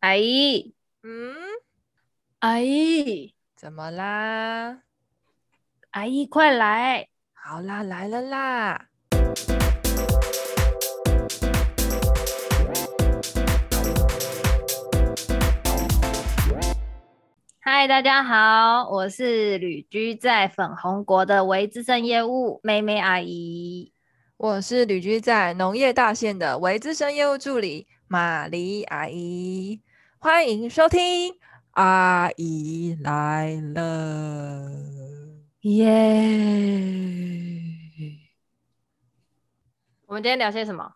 阿姨，嗯，阿姨，怎么啦？阿姨，快来！好啦，来了啦！嗨，大家好，我是旅居在粉红国的维资深业务妹妹阿姨。我是旅居在农业大县的维资深业务助理玛丽阿姨。欢迎收听，阿姨来了，耶！我们今天聊些什么？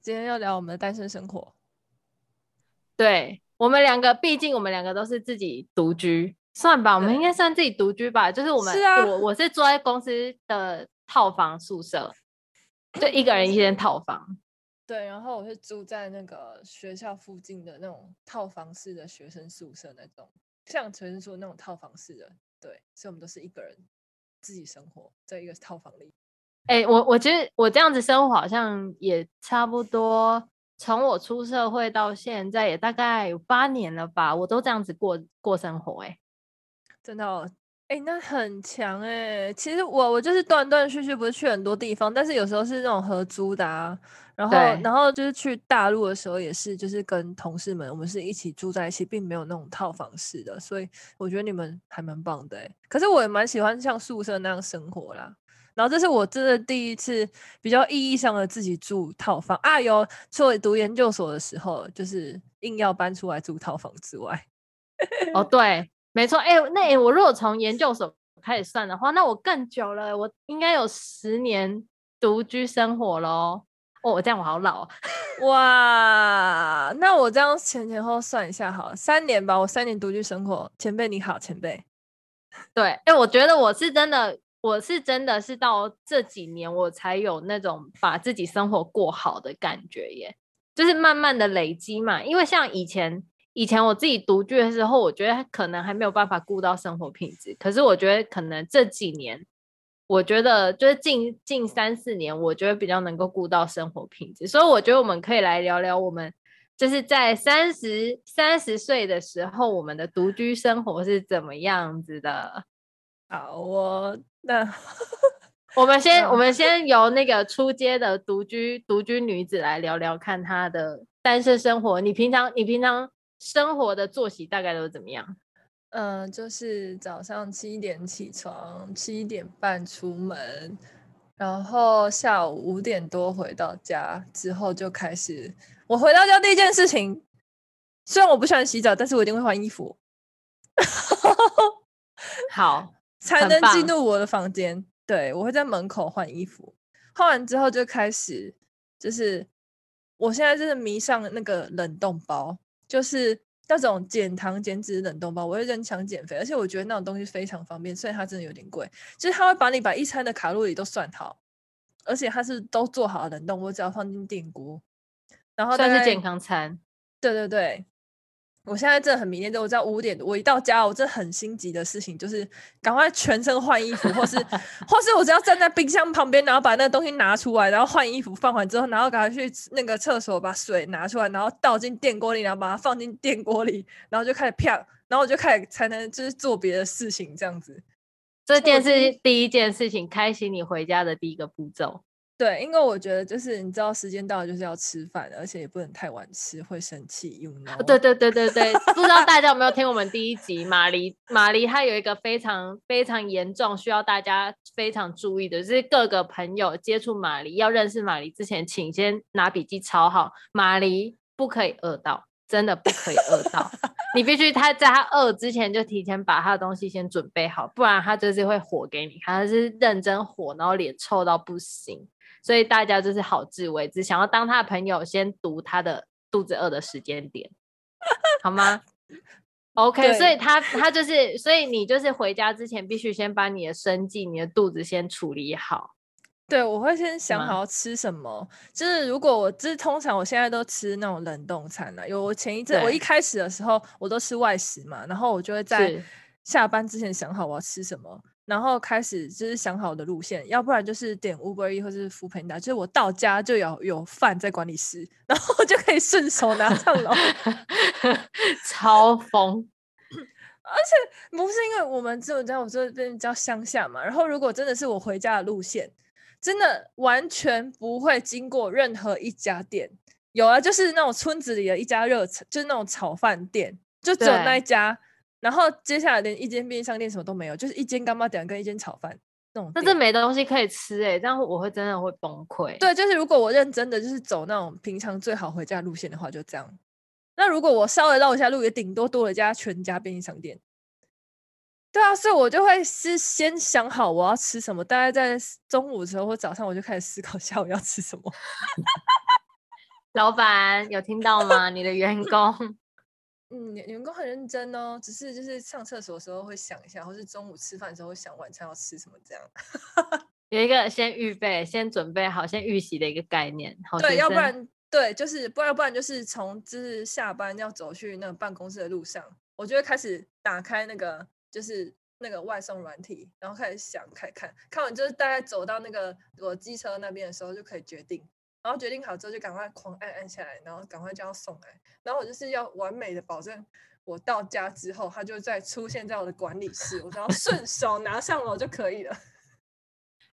今天要聊我们的单身生活。对，我们两个，毕竟我们两个都是自己独居，算吧，我们应该算自己独居吧。就是我们，是啊、我我是住在公司的套房宿舍，就一个人一间套房。对，然后我是住在那个学校附近的那种套房式的学生宿舍，那种像学生说那种套房式的，对，所以我们都是一个人自己生活在一个套房里。哎，我我觉得我这样子生活好像也差不多，从我出社会到现在也大概有八年了吧，我都这样子过过生活，哎，真的哦。哎、欸，那很强哎、欸！其实我我就是断断续续，不是去很多地方，但是有时候是那种合租的啊。然后然后就是去大陆的时候，也是就是跟同事们，我们是一起住在一起，并没有那种套房式的。所以我觉得你们还蛮棒的哎、欸。可是我也蛮喜欢像宿舍那样生活啦。然后这是我真的第一次比较意义上的自己住套房啊。有除了读研究所的时候，就是硬要搬出来住套房之外，哦对。没错，哎、欸，那、欸、我如果从研究所开始算的话，那我更久了，我应该有十年独居生活喽。哦，我这样我好老，哇！那我这样前前后算一下，好了，三年吧，我三年独居生活。前辈你好，前辈。对，哎、欸，我觉得我是真的，我是真的是到这几年我才有那种把自己生活过好的感觉耶，就是慢慢的累积嘛，因为像以前。以前我自己独居的时候，我觉得可能还没有办法顾到生活品质。可是我觉得可能这几年，我觉得就是近近三四年，我觉得比较能够顾到生活品质。所以我觉得我们可以来聊聊我们就是在三十三十岁的时候，我们的独居生活是怎么样子的。好，我那 我们先我们先由那个出街的独居独居女子来聊聊看她的单身生活。你平常你平常。生活的作息大概都是怎么样？嗯、呃，就是早上七点起床，七点半出门，然后下午五点多回到家之后就开始。我回到家第一件事情，虽然我不喜欢洗澡，但是我一定会换衣服。好，才能进入我的房间。对，我会在门口换衣服，换完之后就开始，就是我现在就是迷上那个冷冻包。就是那种减糖减脂冷冻包，我会人抢减肥，而且我觉得那种东西非常方便，虽然它真的有点贵。就是它会把你把一餐的卡路里都算好，而且它是都做好的冷冻，我只要放进电锅，然后算是健康餐。对对对。我现在真的很迷恋这，我知道五点我一到家，我真的很心急的事情就是赶快全身换衣服，或是 或是我只要站在冰箱旁边，然后把那个东西拿出来，然后换衣服放完之后，然后赶快去那个厕所把水拿出来，然后倒进电锅里，然后把它放进电锅里，然后就开始啪，然后我就开始才能就是做别的事情这样子。这件事第一件事情，开启你回家的第一个步骤。对，因为我觉得就是你知道时间到了就是要吃饭，而且也不能太晚吃，会生气。You know? 对对对对对，不知道大家有没有听我们第一集？玛丽玛丽她有一个非常非常严重需要大家非常注意的，就是各个朋友接触玛丽要认识玛丽之前，请先拿笔记抄好。玛丽不可以饿到，真的不可以饿到，你必须他在他饿之前就提前把他的东西先准备好，不然他就是会火给你，他是认真火，然后脸臭到不行。所以大家就是好自为之，想要当他的朋友，先读他的肚子饿的时间点，好吗？OK，所以他他就是，所以你就是回家之前必须先把你的生计、你的肚子先处理好。对，我会先想好要吃什么。就是如果我就是通常我现在都吃那种冷冻餐了，有我前一阵我一开始的时候我都吃外食嘛，然后我就会在下班之前想好我要吃什么。然后开始就是想好的路线，要不然就是点 Uber Eats 或是 Foodpanda，就是我到家就有有饭在管理室，然后就可以顺手拿上楼，超疯。而且不是因为我们只有在我这边叫乡下嘛，然后如果真的是我回家的路线，真的完全不会经过任何一家店。有啊，就是那种村子里的一家热炒，就是那种炒饭店，就只有那一家。然后接下来连一间便利商店什么都没有，就是一间柑仔店跟一间炒饭那种。那这没东西可以吃哎、欸，这样我会真的会崩溃。对，就是如果我认真的就是走那种平常最好回家的路线的话，就这样。那如果我稍微绕一下路，也顶多多了一家全家便利商店。对啊，所以我就会是先想好我要吃什么，大概在中午的时候或早上，我就开始思考下午要吃什么。老板有听到吗？你的员工？嗯，员工很认真哦，只是就是上厕所的时候会想一下，或是中午吃饭的时候会想晚餐要吃什么这样。有一个先预备、先准备好、先预习的一个概念。对，要不然。对，就是不然不然就是从就是下班要走去那个办公室的路上，我就会开始打开那个就是那个外送软体，然后开始想开看，看完就是大概走到那个我机车那边的时候就可以决定，然后决定好之后就赶快狂按按下来，然后赶快就要送来，然后我就是要完美的保证我到家之后，它就再出现在我的管理室，我只要顺手拿上楼就可以了。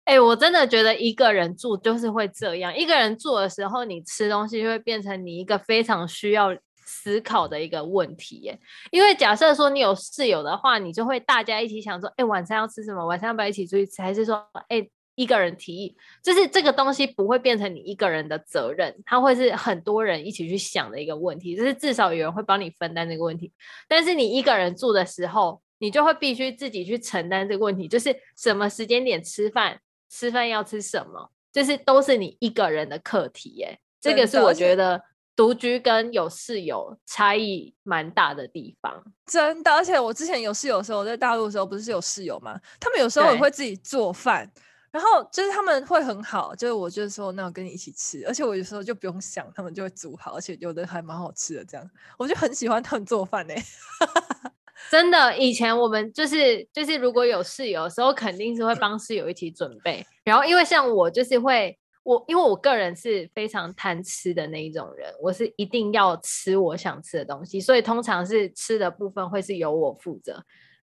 哎、我真的觉得一个人住就是会这样。一个人住的时候，你吃东西就会变成你一个非常需要思考的一个问题耶。因为假设说你有室友的话，你就会大家一起想说，哎、晚餐要吃什么？晚上要不要一起出去吃？还是说，哎、一个人提议？就是这个东西不会变成你一个人的责任，它会是很多人一起去想的一个问题。就是至少有人会帮你分担这个问题。但是你一个人住的时候，你就会必须自己去承担这个问题，就是什么时间点吃饭。吃饭要吃什么，就是都是你一个人的课题耶。这个是我觉得独居跟有室友差异蛮大的地方。真的，而且我之前有室友的时候，我在大陆的时候不是有室友吗？他们有时候也会自己做饭，然后就是他们会很好，就是我就是说，那我跟你一起吃，而且我有时候就不用想，他们就会煮好，而且有的还蛮好吃的。这样，我就很喜欢他们做饭呢。真的，以前我们就是就是，如果有室友的时候，肯定是会帮室友一起准备。然后，因为像我就是会，我因为我个人是非常贪吃的那一种人，我是一定要吃我想吃的东西，所以通常是吃的部分会是由我负责。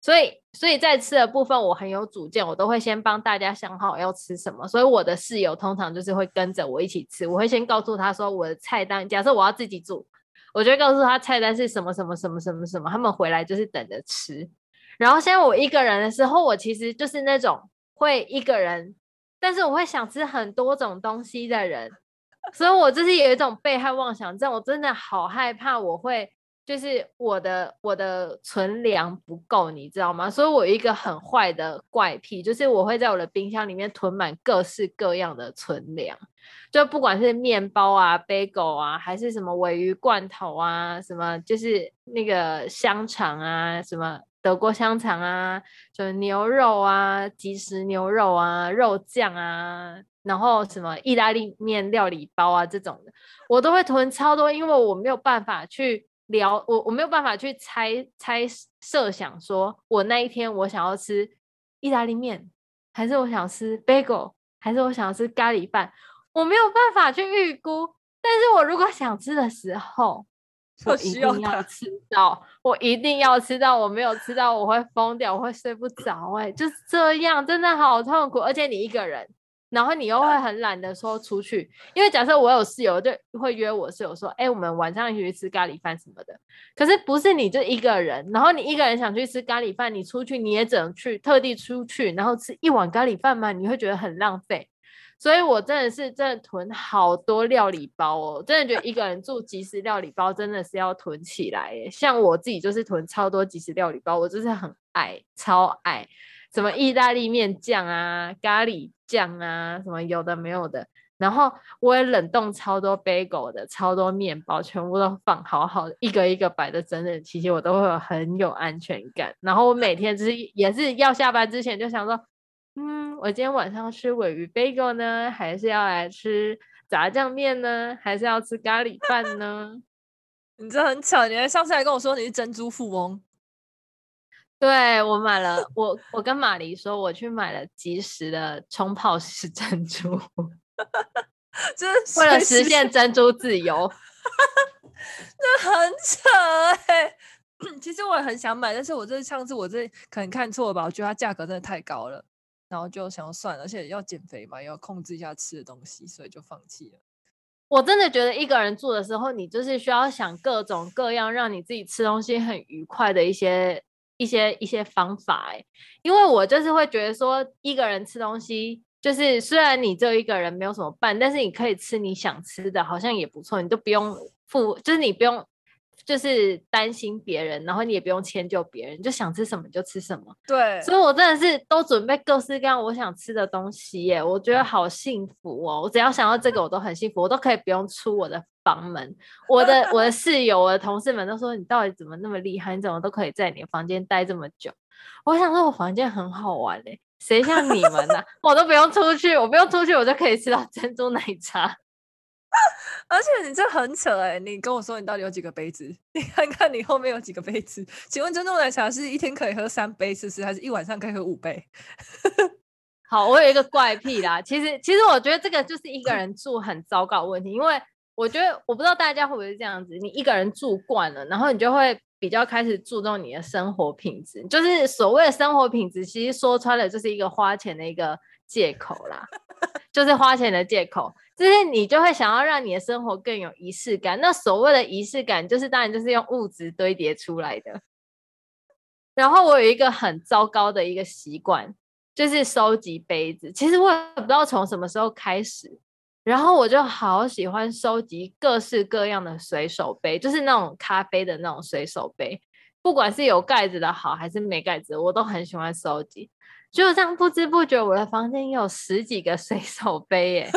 所以，所以在吃的部分我很有主见，我都会先帮大家想好要吃什么。所以我的室友通常就是会跟着我一起吃，我会先告诉他说我的菜单，假设我要自己煮。我就会告诉他菜单是什么什么什么什么什么，他们回来就是等着吃。然后现在我一个人的时候，我其实就是那种会一个人，但是我会想吃很多种东西的人，所以我就是有一种被害妄想症，我真的好害怕我会。就是我的我的存粮不够，你知道吗？所以我有一个很坏的怪癖，就是我会在我的冰箱里面囤满各式各样的存粮，就不管是面包啊、bagel 啊，还是什么鮪鱼罐头啊，什么就是那个香肠啊，什么德国香肠啊，就牛肉啊、即食牛肉啊、肉酱啊，然后什么意大利面料理包啊这种的，我都会囤超多，因为我没有办法去。聊我我没有办法去猜猜设想，说我那一天我想要吃意大利面，还是我想吃 bagel，还是我想要吃咖喱饭，我没有办法去预估。但是我如果想吃的时候，我一定要吃到，我一定要吃到，我没有吃到我会疯掉，我会睡不着。哎，就是这样，真的好痛苦。而且你一个人。然后你又会很懒得说出去，因为假设我有室友，就会约我室友说：“哎，我们晚上一起去吃咖喱饭什么的。”可是不是你就一个人，然后你一个人想去吃咖喱饭，你出去你也只能去特地出去，然后吃一碗咖喱饭嘛，你会觉得很浪费。所以我真的是真的囤好多料理包哦，真的觉得一个人住即食料理包真的是要囤起来耶。像我自己就是囤超多即食料理包，我就是很爱，超爱。什么意大利面酱啊，咖喱酱啊，什么有的没有的，然后我也冷冻超多 bagel 的，超多面包，全部都放好好的，一个一个摆的整整齐齐，我都会有很有安全感。然后我每天就是也是要下班之前就想说，嗯，我今天晚上吃鮪鱼 bagel 呢，还是要来吃炸酱面呢，还是要吃咖喱饭呢？你这很巧，你还上次还跟我说你是珍珠富翁。对，我买了，我我跟马黎说，我去买了即食的冲泡式 珍珠，就是为了实现珍珠自由。那很扯哎、欸，其实我也很想买，但是我这上次我这可能看错了吧？我觉得它价格真的太高了，然后就想要算了，而且要减肥嘛，要控制一下吃的东西，所以就放弃了。我真的觉得一个人住的时候，你就是需要想各种各样让你自己吃东西很愉快的一些。一些一些方法哎、欸，因为我就是会觉得说，一个人吃东西，就是虽然你只有一个人没有什么伴，但是你可以吃你想吃的，好像也不错，你都不用付，就是你不用。就是担心别人，然后你也不用迁就别人，就想吃什么就吃什么。对，所以我真的是都准备各式各样我想吃的东西耶，我觉得好幸福哦！我只要想到这个，我都很幸福，我都可以不用出我的房门。我的我的 室友、我的同事们都说：“你到底怎么那么厉害？你怎么都可以在你的房间待这么久？”我想说，我房间很好玩嘞，谁像你们呢、啊？我都不用出去，我不用出去，我就可以吃到珍珠奶茶。而且你这很扯哎！你跟我说你到底有几个杯子？你看看你后面有几个杯子？请问珍珠奶茶是一天可以喝三杯，是不是？还是一晚上可以喝五杯？好，我有一个怪癖啦。其实，其实我觉得这个就是一个人住很糟糕的问题，因为我觉得我不知道大家会不会是这样子。你一个人住惯了，然后你就会比较开始注重你的生活品质。就是所谓的生活品质，其实说穿了就是一个花钱的一个借口啦，就是花钱的借口。就是你就会想要让你的生活更有仪式感。那所谓的仪式感，就是当然就是用物质堆叠出来的。然后我有一个很糟糕的一个习惯，就是收集杯子。其实我也不知道从什么时候开始，然后我就好喜欢收集各式各样的随手杯，就是那种咖啡的那种随手杯，不管是有盖子的好还是没盖子，我都很喜欢收集。就这样不知不觉，我的房间有十几个随手杯耶。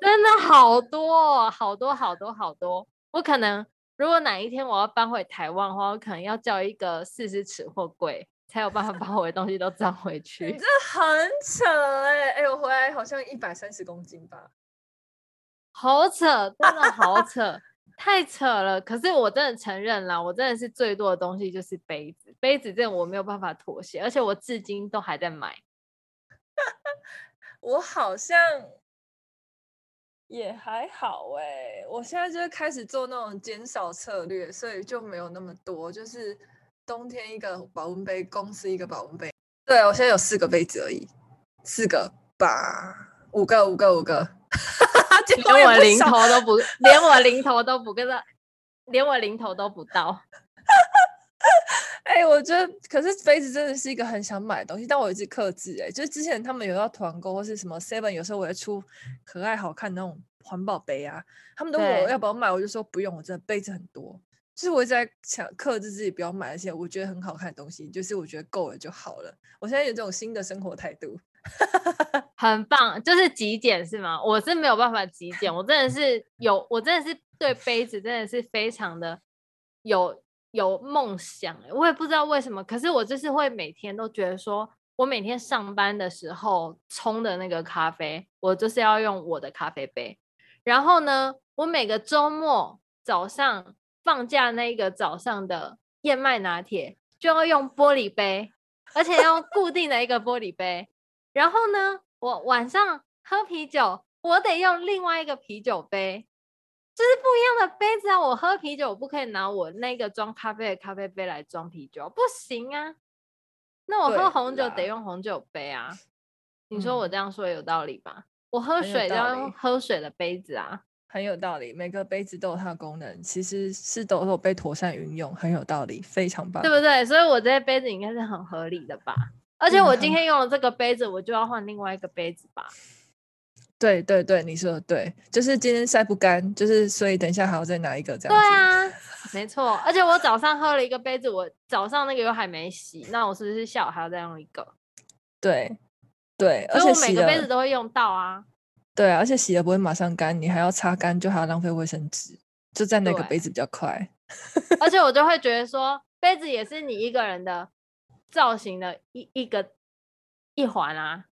真的好多，哦好多，好多，好多！我可能如果哪一天我要搬回台湾的话，我可能要叫一个四十尺货柜，才有办法把我的东西都装回去。你这很扯哎、欸！哎、欸，我回来好像一百三十公斤吧，好扯，真的好扯，太扯了。可是我真的承认啦，我真的是最多的东西就是杯子，杯子这我没有办法妥协，而且我至今都还在买。我好像。也还好哎、我现在就是开始做那种减少策略，所以就没有那么多，就是冬天一个保温杯，公司一个保温杯。对，我现在有四个杯子而已，四个吧，五个，五个，五个，连我零头都不，连我零头都不跟他，连我零头都不到。哎、欸，我觉得，可是杯子真的是一个很想买的东西，但我一直克制。哎，就是之前他们有要团购或是什么 Seven，有时候我会出可爱好看那种环保杯啊，他们都问我要不要买，我就说不用，我真的杯子很多。就是我一直在想克制自己不要买那些我觉得很好看的东西，就是我觉得够了就好了。我现在有这种新的生活态度，很棒，就是极简是吗？我是没有办法极简，我真的是 有，我真的是对杯子真的是非常的有。有梦想，我也不知道为什么，可是我就是会每天都觉得说，我每天上班的时候冲的那个咖啡，我就是要用我的咖啡杯。然后呢，我每个周末早上放假那个早上的燕麦拿铁就要用玻璃杯，而且要固定的一个玻璃杯。然后呢，我晚上喝啤酒，我得用另外一个啤酒杯。就是不一样的杯子啊！我喝啤酒，我不可以拿我那个装咖啡的咖啡杯来装啤酒，不行啊。那我喝红酒得用红酒杯啊。你说我这样说有道理吧？嗯、我喝水都要用喝水的杯子啊，很有道理。每个杯子都有它的功能，其实是都有被妥善运用，很有道理，非常棒，对不对？所以我这些杯子应该是很合理的吧？而且我今天用了这个杯子，我就要换另外一个杯子吧。对对对，你说的对，就是今天晒不干，就是所以等一下还要再拿一个这样。对啊，没错。而且我早上喝了一个杯子，我早上那个又还没洗，那我是不是下午还要再用一个？对对，而且我每个杯子都会用到啊。对啊，而且洗了不会马上干，你还要擦干，就还要浪费卫生纸，就在那个杯子比较快。而且我就会觉得说，杯子也是你一个人的造型的一一个一环啊。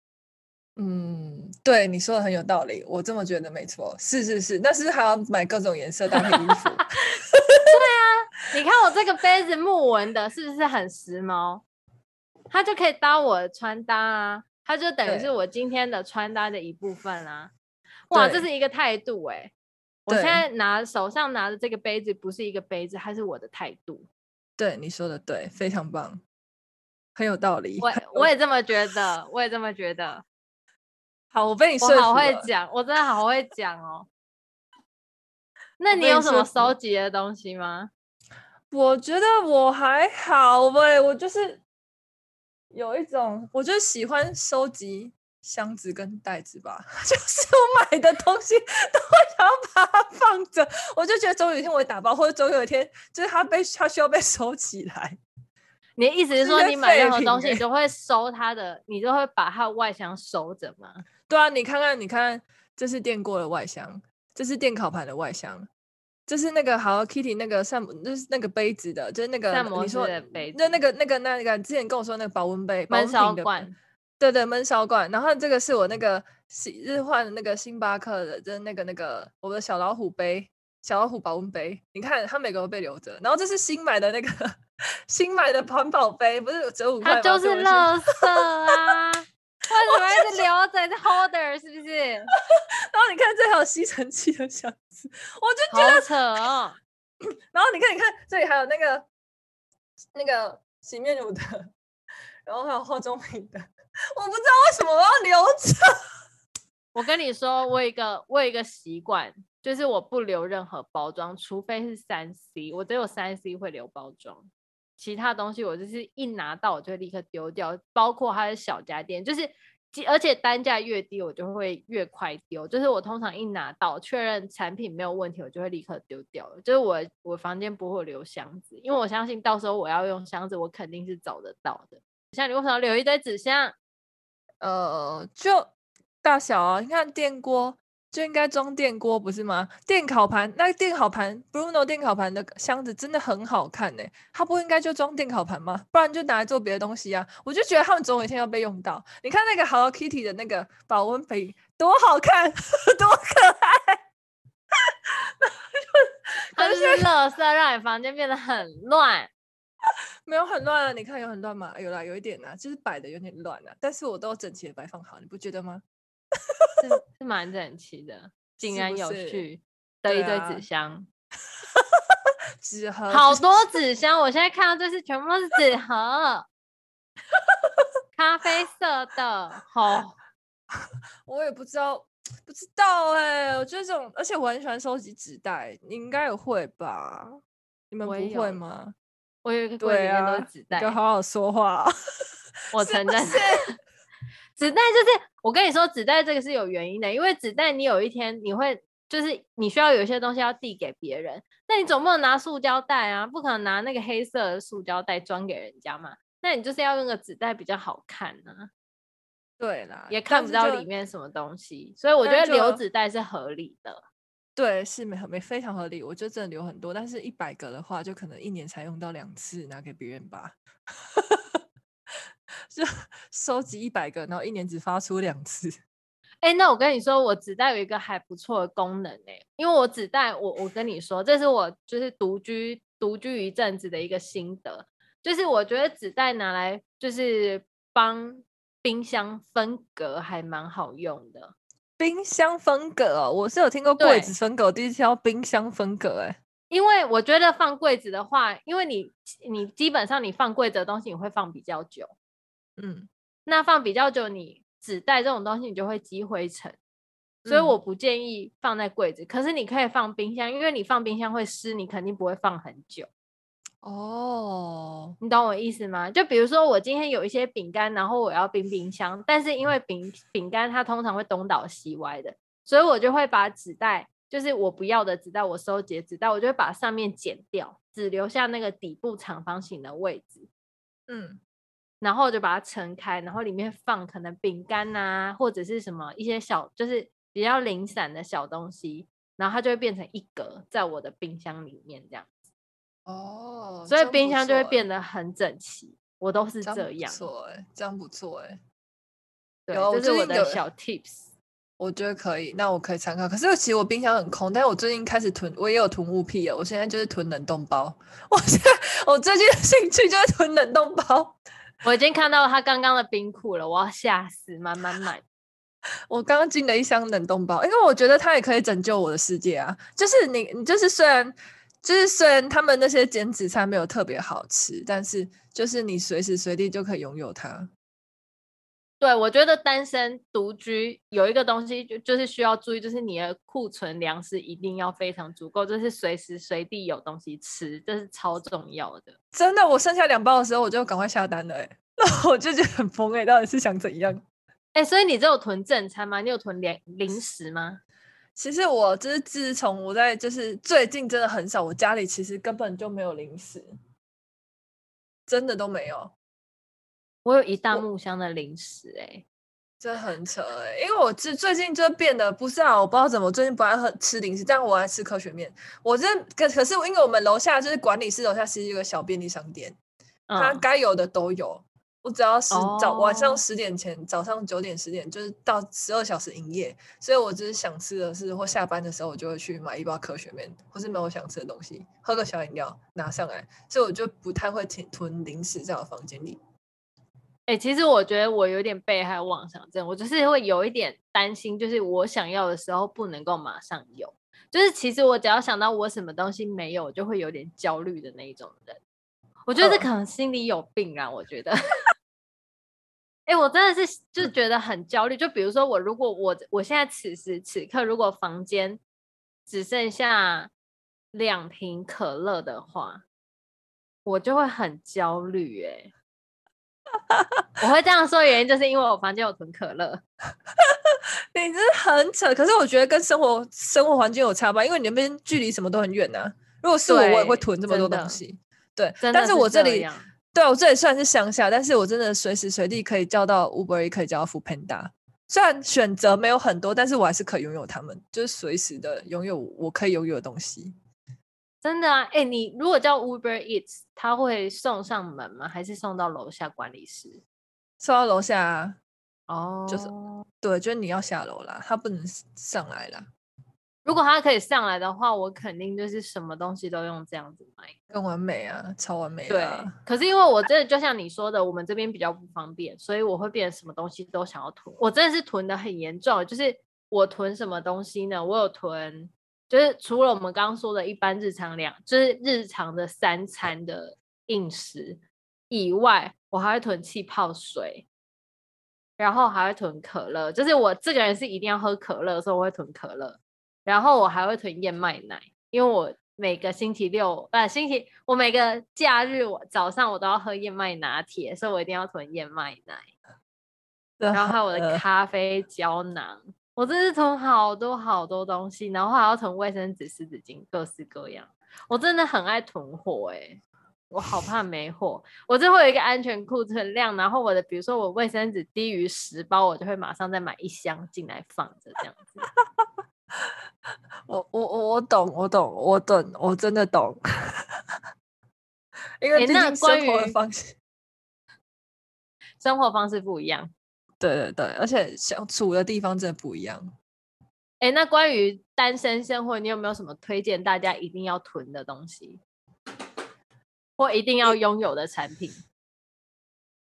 嗯，对，你说的很有道理，我这么觉得没错，是是是，但是还要买各种颜色搭配衣服。对啊，你看我这个杯子木纹的，是不是很时髦？它就可以搭我的穿搭啊，它就等于是我今天的穿搭的一部分啊。哇，这是一个态度哎、欸！我现在拿手上拿的这个杯子不是一个杯子，它是我的态度。对，你说的对，非常棒，很有道理。我 我也这么觉得，我也这么觉得。好，我被你说好会讲，我真的好会讲哦。那你有什么收集的东西吗？我，觉得我还好喂，我就是有一种，我就喜欢收集箱子跟袋子吧，就是我买的东西都会想要把它放着，我就觉得总有一天我会打包，或者总有一天就是它被它需要被收起来。你的意思是说，你买任何东西，你都会收它的，你都会把它的外箱收着吗？对啊，你看看，你看，这是电锅的外箱。这是电烤盘的外箱，这是那个 Hello Kitty 那个扇，就是那个杯子的，就是那个你说的杯子，那那个那个那个之前跟我说那个保温杯，闷烧罐，对对，闷烧罐。然后这个是我那个日换的那个星巴克的，就是那个那个我的小老虎杯，小老虎保温杯。你看它每个都被留着。然后这是新买的那个新买的环保杯，不是折五块？它就是垃圾啊。为什么一直留着？是 holder 是不是？然后你看这还有吸尘器的箱子，我就觉得扯哦。然后你看，你看这里还有那个那个洗面乳的，然后还有化妆品的，我不知道为什么我要留着。我跟你说，我有一个我有一个习惯，就是我不留任何包装，除非是三 C，我只有三 C 会留包装。其他东西我就是一拿到我就立刻丢掉，包括它的小家电，就是而且单价越低我就会越快丢。就是我通常一拿到确认产品没有问题，我就会立刻丢掉了。就是我我房间不会留箱子，因为我相信到时候我要用箱子，我肯定是找得到的。像你为什么要留一堆纸箱？呃，就大小啊，你看电锅。就应该装电锅不是吗？电烤盘，那个电烤盘，Bruno 电烤盘的箱子真的很好看呢。它不应该就装电烤盘吗？不然就拿来做别的东西啊。我就觉得他们总有一天要被用到。你看那个 Hello Kitty 的那个保温杯多好看，多可爱。它就是垃圾，让你房间变得很乱。没有很乱啊，你看有很乱吗？有啦，有一点啊，就是摆的有点乱啊。但是我都整齐的摆放好，你不觉得吗？是是蛮整齐的，井然有序的一堆纸箱，纸盒好多纸箱。我现在看到这是全部都是纸盒，咖啡色的。好，我也不知道，不知道哎、欸。我觉得这种，而且我很喜欢收集纸袋，你应该也会吧？你们不会吗？我有一个柜里面都是纸袋，就好好说话。我承认。纸袋就是我跟你说，纸袋这个是有原因的，因为纸袋你有一天你会就是你需要有一些东西要递给别人，那你总不能拿塑胶袋啊，不可能拿那个黑色的塑胶袋装给人家嘛，那你就是要用个纸袋比较好看呢、啊。对啦，也看不到里面什么东西，所以我觉得留纸袋是合理的。对，是没没非常合理，我觉得真的留很多，但是一百个的话，就可能一年才用到两次拿给别人吧。就收集一百个，然后一年只发出两次。哎、欸，那我跟你说，我纸袋有一个还不错的功能呢、欸。因为我纸袋，我我跟你说，这是我就是独居独居一阵子的一个心得，就是我觉得纸袋拿来就是帮冰箱分隔还蛮好用的。冰箱分隔哦，我是有听过柜子分隔，第一次要冰箱分隔哎、欸。因为我觉得放柜子的话，因为你你基本上你放柜子的东西，你会放比较久。嗯，那放比较久，你纸袋这种东西你就会积灰尘，所以我不建议放在柜子。嗯、可是你可以放冰箱，因为你放冰箱会湿，你肯定不会放很久。哦，你懂我意思吗？就比如说我今天有一些饼干，然后我要冰冰箱，但是因为饼饼干它通常会东倒西歪的，所以我就会把纸袋，就是我不要的纸袋，我收集的纸袋，我就会把上面剪掉，只留下那个底部长方形的位置。嗯。然后就把它撑开，然后里面放可能饼干啊，或者是什么一些小，就是比较零散的小东西，然后它就会变成一格在我的冰箱里面这样子。哦，所以冰箱就会变得很整齐。我都是这样。不错哎，这样不错哎。对，这是我的小 tips。我觉得可以，那我可以参考。可是其实我冰箱很空，但是我最近开始囤，我也有囤物癖啊。我现在就是囤冷冻包。我现在我最近的兴趣就是囤冷冻包。我已经看到他刚刚的冰库了，我要吓死，满满满。我刚刚进了一箱冷冻包，因为我觉得它也可以拯救我的世界啊！就是你，你就是虽然，就是虽然他们那些减脂餐没有特别好吃，但是就是你随时随地就可以拥有它。对，我觉得单身独居有一个东西就就是需要注意，就是你的库存粮食一定要非常足够，就是随时随地有东西吃，这是超重要的。真的，我剩下两包的时候，我就赶快下单了，哎，那我就觉得很疯哎，到底是想怎样？哎，所以你只有囤正餐吗？你有囤零零食吗？其实我就是自从我在就是最近真的很少，我家里其实根本就没有零食，真的都没有。我有一大木箱的零食，哎，这很扯哎，因为我最最近就变得不是啊，我不知道怎么，最近不爱喝吃零食，但我爱吃科学面。我这可可是因为我们楼下就是管理室楼下是一个小便利商店，它该有的都有。我只要十早晚上十点前，早上九点十点，就是到十二小时营业，所以我就是想吃的是，或下班的时候我就会去买一包科学面，或是没有想吃的东西，喝个小饮料拿上来，所以我就不太会囤囤零食在我房间里。哎、欸，其实我觉得我有点被害妄想症，我就是会有一点担心，就是我想要的时候不能够马上有，就是其实我只要想到我什么东西没有，我就会有点焦虑的那一种人。我觉得这可能心里有病啊，我觉得。哎、欸，我真的是就觉得很焦虑。就比如说，我如果我我现在此时此刻，如果房间只剩下两瓶可乐的话，我就会很焦虑。哎，我会这样说，原因就是因为我房间有囤可乐。你真的很扯，可是我觉得跟生活生活环境有差吧，因为你那边距离什么都很远啊。如果是我，我也会囤这么多东西。对，但是我这里。对，我这里虽然是乡下，但是我真的随时随地可以叫到 Uber，也可以叫到 Foodpanda。虽然选择没有很多，但是我还是可以拥有他们，就是随时的拥有我可以拥有的东西。真的啊，哎，你如果叫 Uber Eats，他会送上门吗？还是送到楼下管理室？送到楼下啊。哦、oh.，就是对，就是你要下楼啦，他不能上来啦。如果他可以上来的话，我肯定就是什么东西都用这样子买，更完美啊，超完美。对，可是因为我真的就像你说的，我们这边比较不方便，所以我会变成什么东西都想要囤。我真的是囤的很严重，就是我囤什么东西呢？我有囤，就是除了我们刚刚说的一般日常量，就是日常的三餐的饮食以外，我还会囤气泡水，然后还会囤可乐。就是我这个人是一定要喝可乐，所以我会囤可乐。然后我还会囤燕麦奶，因为我每个星期六，呃，星期我每个假日我早上我都要喝燕麦拿铁，所以我一定要囤燕麦奶。然后还有我的咖啡胶囊，我真是囤好多好多东西，然后还要囤卫生纸、湿纸巾，各式各样。我真的很爱囤货，哎，我好怕没货。我就会有一个安全库存量，然后我的比如说我卫生纸低于十包，我就会马上再买一箱进来放着，这样子。我我我我懂我懂我懂我真的懂，因为毕竟生活的方式、欸、生活方式不一样，对对对，而且相处的地方真的不一样。哎、欸，那关于单身生活，你有没有什么推荐大家一定要囤的东西，或一定要拥有的产品？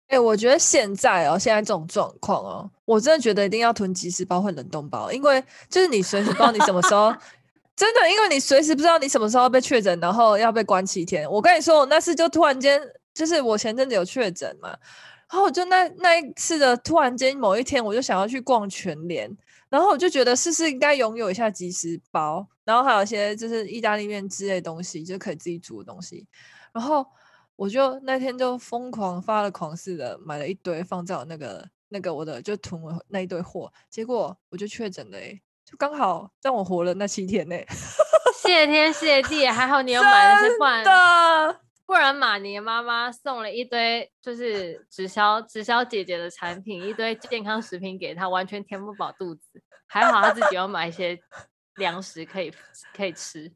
哎、欸，我觉得现在哦，现在这种状况哦，我真的觉得一定要囤即时包或冷冻包，因为就是你随时不知道你什么时候，真的，因为你随时不知道你什么时候被确诊，然后要被关七天。我跟你说，我那次就突然间，就是我前阵子有确诊嘛，然后我就那那一次的突然间某一天，我就想要去逛全联，然后我就觉得是不是应该拥有一下即时包，然后还有一些就是意大利面之类的东西，就可以自己煮的东西，然后。我就那天就疯狂发了狂似的买了一堆放在我那个那个我的就囤我那一堆货，结果我就确诊了就刚好让我活了那七天呢、欸。谢天谢地，还好你有买的是不然的，不然马尼妈妈送了一堆就是直销直销姐姐的产品，一堆健康食品给她，完全填不饱肚子。还好她自己要买一些粮食可以可以吃。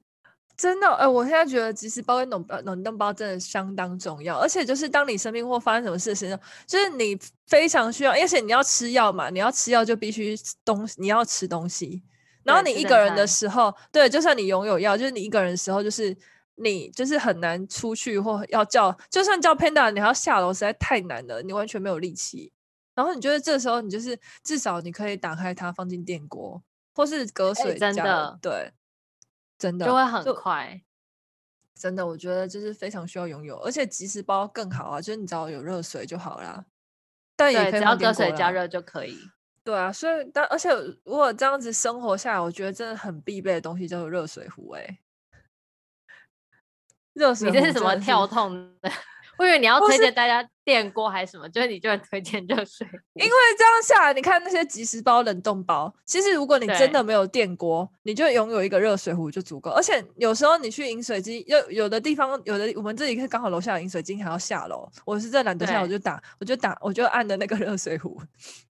真的，哎、欸，我现在觉得即时包跟冷冷冻包真的相当重要，而且就是当你生病或发生什么事情，就是你非常需要，而且你要吃药嘛，你要吃药就必须东西，你要吃东西。然后你一个人的时候，对，就算你拥有药，就是你一个人的时候，就是你就是很难出去或要叫，就算叫 Panda，你还要下楼，实在太难了，你完全没有力气。然后你觉得这时候你就是至少你可以打开它放进电锅，或是隔水、欸，真的对，真的就会很快。真的，我觉得就是非常需要拥有，而且即食包更好啊，就是你只要有热水就好啦。但也可以只要隔水加热就可以。对啊，所以但而且如果这样子生活下来，我觉得真的很必备的东西叫做热水壶、欸。哎，热水，你这是什么跳痛的？我以为你要推荐大家电锅还是什么，就是你就会推荐热水。因为这样下来，你看那些即食包、冷冻包，其实如果你真的没有电锅，你就拥有一个热水壶就足够。而且有时候你去饮水机，有有的地方有的我们这里是刚好楼下有饮水机，还要下楼。我是真懒得下，我就打，我就打，我就按的那个 热水壶，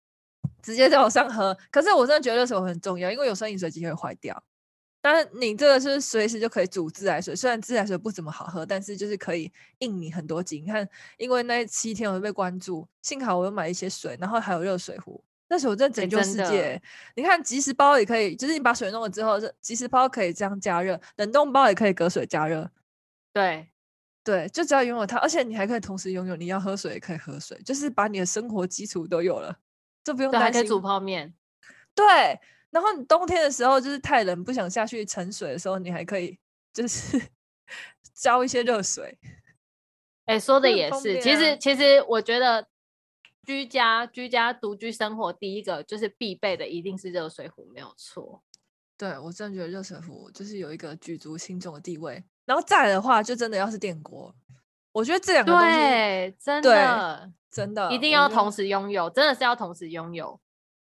直接在往上喝。可是我真的觉得热水壶很重要，因为有时候饮水机会坏掉。但是你这个是随时就可以煮自来水，虽然自来水不怎么好喝，但是就是可以应你很多急。你看，因为那七天我被关注，幸好我又买一些水，然后还有热水壶，那时候我真的拯救世界。欸、你看，即食包也可以，就是你把水弄了之后，即食包可以这样加热，冷冻包也可以隔水加热。对，对，就只要拥有它，而且你还可以同时拥有你要喝水也可以喝水，就是把你的生活基础都有了，就不用担心。还可以煮泡面。对。然后你冬天的时候就是太冷，不想下去盛水的时候，你还可以就是 浇一些热水。哎，说 的也是，其实其实我觉得居家居家独居生活，第一个就是必备的一定是热水壶，没有错。对，我真的觉得热水壶就是有一个举足轻重的地位。然后再来的话，就真的要是电锅，我觉得这两个东西对真的真的一定要同时拥有，真的是要同时拥有。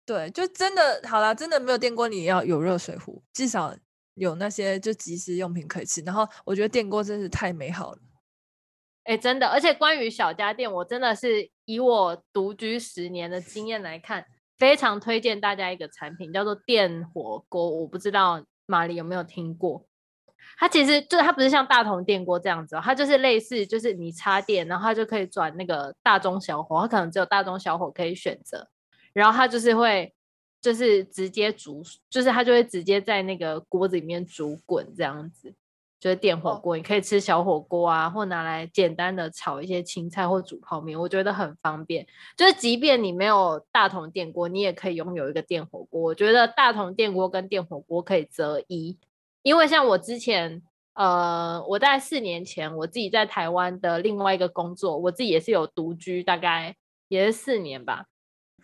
对，就真的好啦，真的没有电锅，你要有热水壶，至少有那些就即食用品可以吃。然后我觉得电锅真是太美好了，哎，真的。而且关于小家电，我真的是以我独居十年的经验来看，非常推荐大家一个产品，叫做电火锅。我不知道玛丽有没有听过？它其实就它不是像大同电锅这样子哦，它就是类似，就是你插电，然后它就可以转那个大中小火，它可能只有大中小火可以选择。然后它就是会，就是直接煮，就是它就会直接在那个锅子里面煮滚这样子，就是电火锅，你可以吃小火锅啊，或拿来简单的炒一些青菜或煮泡面，我觉得很方便。就是即便你没有大同电锅，你也可以拥有一个电火锅。我觉得大同电锅跟电火锅可以择一，因为像我之前，呃，我在四年前我自己在台湾的另外一个工作，我自己也是有独居，大概也是四年吧。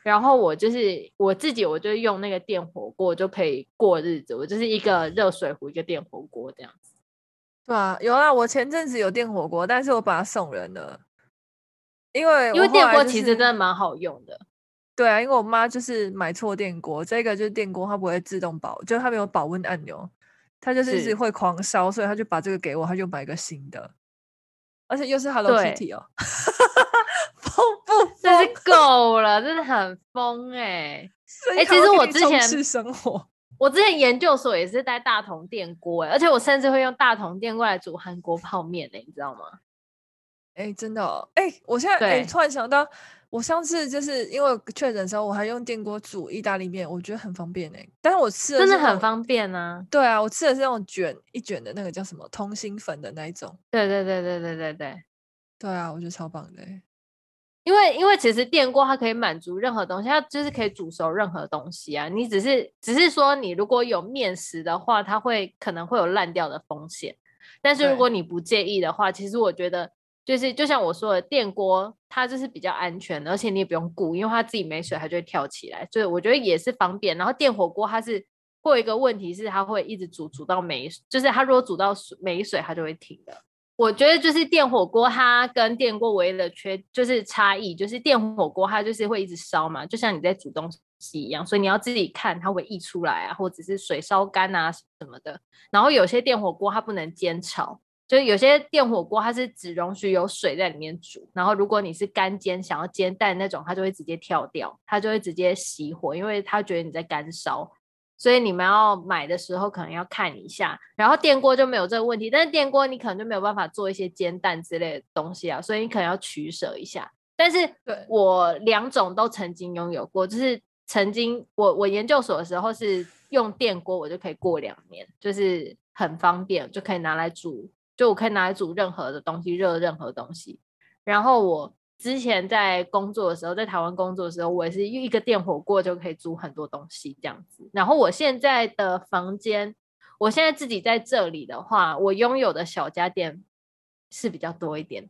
然后我就是我自己，我就用那个电火锅就可以过日子。我就是一个热水壶，一个电火锅这样子。对啊，有啊，我前阵子有电火锅，但是我把它送人了，因为、就是、因为电锅其实真的蛮好用的。对啊，因为我妈就是买错电锅，这个就是电锅，它不会自动保，就它没有保温按钮，它就是一直会狂烧，所以他就把这个给我，他就买一个新的，而且又是 Hello Kitty 哦。疯不疯？真是够了，真的很疯哎！哎、欸，其实我之前生活，我之前研究所也是带大同电锅哎，而且我甚至会用大同电锅来煮韩国泡面哎，你知道吗？哎、欸，真的哦！哎、欸，我现在哎、欸、突然想到，我上次就是因为确诊的时候，我还用电锅煮意大利面，我觉得很方便哎。但是我吃的真的很方便啊！对啊，我吃的是那种卷一卷的那个叫什么通心粉的那一种。对对对对对对对，对啊，我觉得超棒的。因为因为其实电锅它可以满足任何东西，它就是可以煮熟任何东西啊。你只是只是说你如果有面食的话，它会可能会有烂掉的风险。但是如果你不介意的话，其实我觉得就是就像我说的，电锅它就是比较安全的，而且你也不用顾，因为它自己没水，它就会跳起来。所以我觉得也是方便。然后电火锅它是会有一个问题是它会一直煮煮到没，就是它如果煮到水没水，它就会停的。我觉得就是电火锅，它跟电锅唯一的缺就是差异，就是电火锅它就是会一直烧嘛，就像你在煮东西一样，所以你要自己看它会溢出来啊，或者是水烧干啊什么的。然后有些电火锅它不能煎炒，就是有些电火锅它是只容许有水在里面煮，然后如果你是干煎想要煎蛋那种，它就会直接跳掉，它就会直接熄火，因为它觉得你在干烧。所以你们要买的时候可能要看一下，然后电锅就没有这个问题，但是电锅你可能就没有办法做一些煎蛋之类的东西啊，所以你可能要取舍一下。但是我两种都曾经拥有过，就是曾经我我研究所的时候是用电锅，我就可以过两年，就是很方便，就可以拿来煮就我可以拿来煮任何的东西，热任何东西。然后我之前在工作的时候，在台湾工作的时候，我也是一个电火锅就可以煮很多东西这样子。然后我现在的房间，我现在自己在这里的话，我拥有的小家电是比较多一点。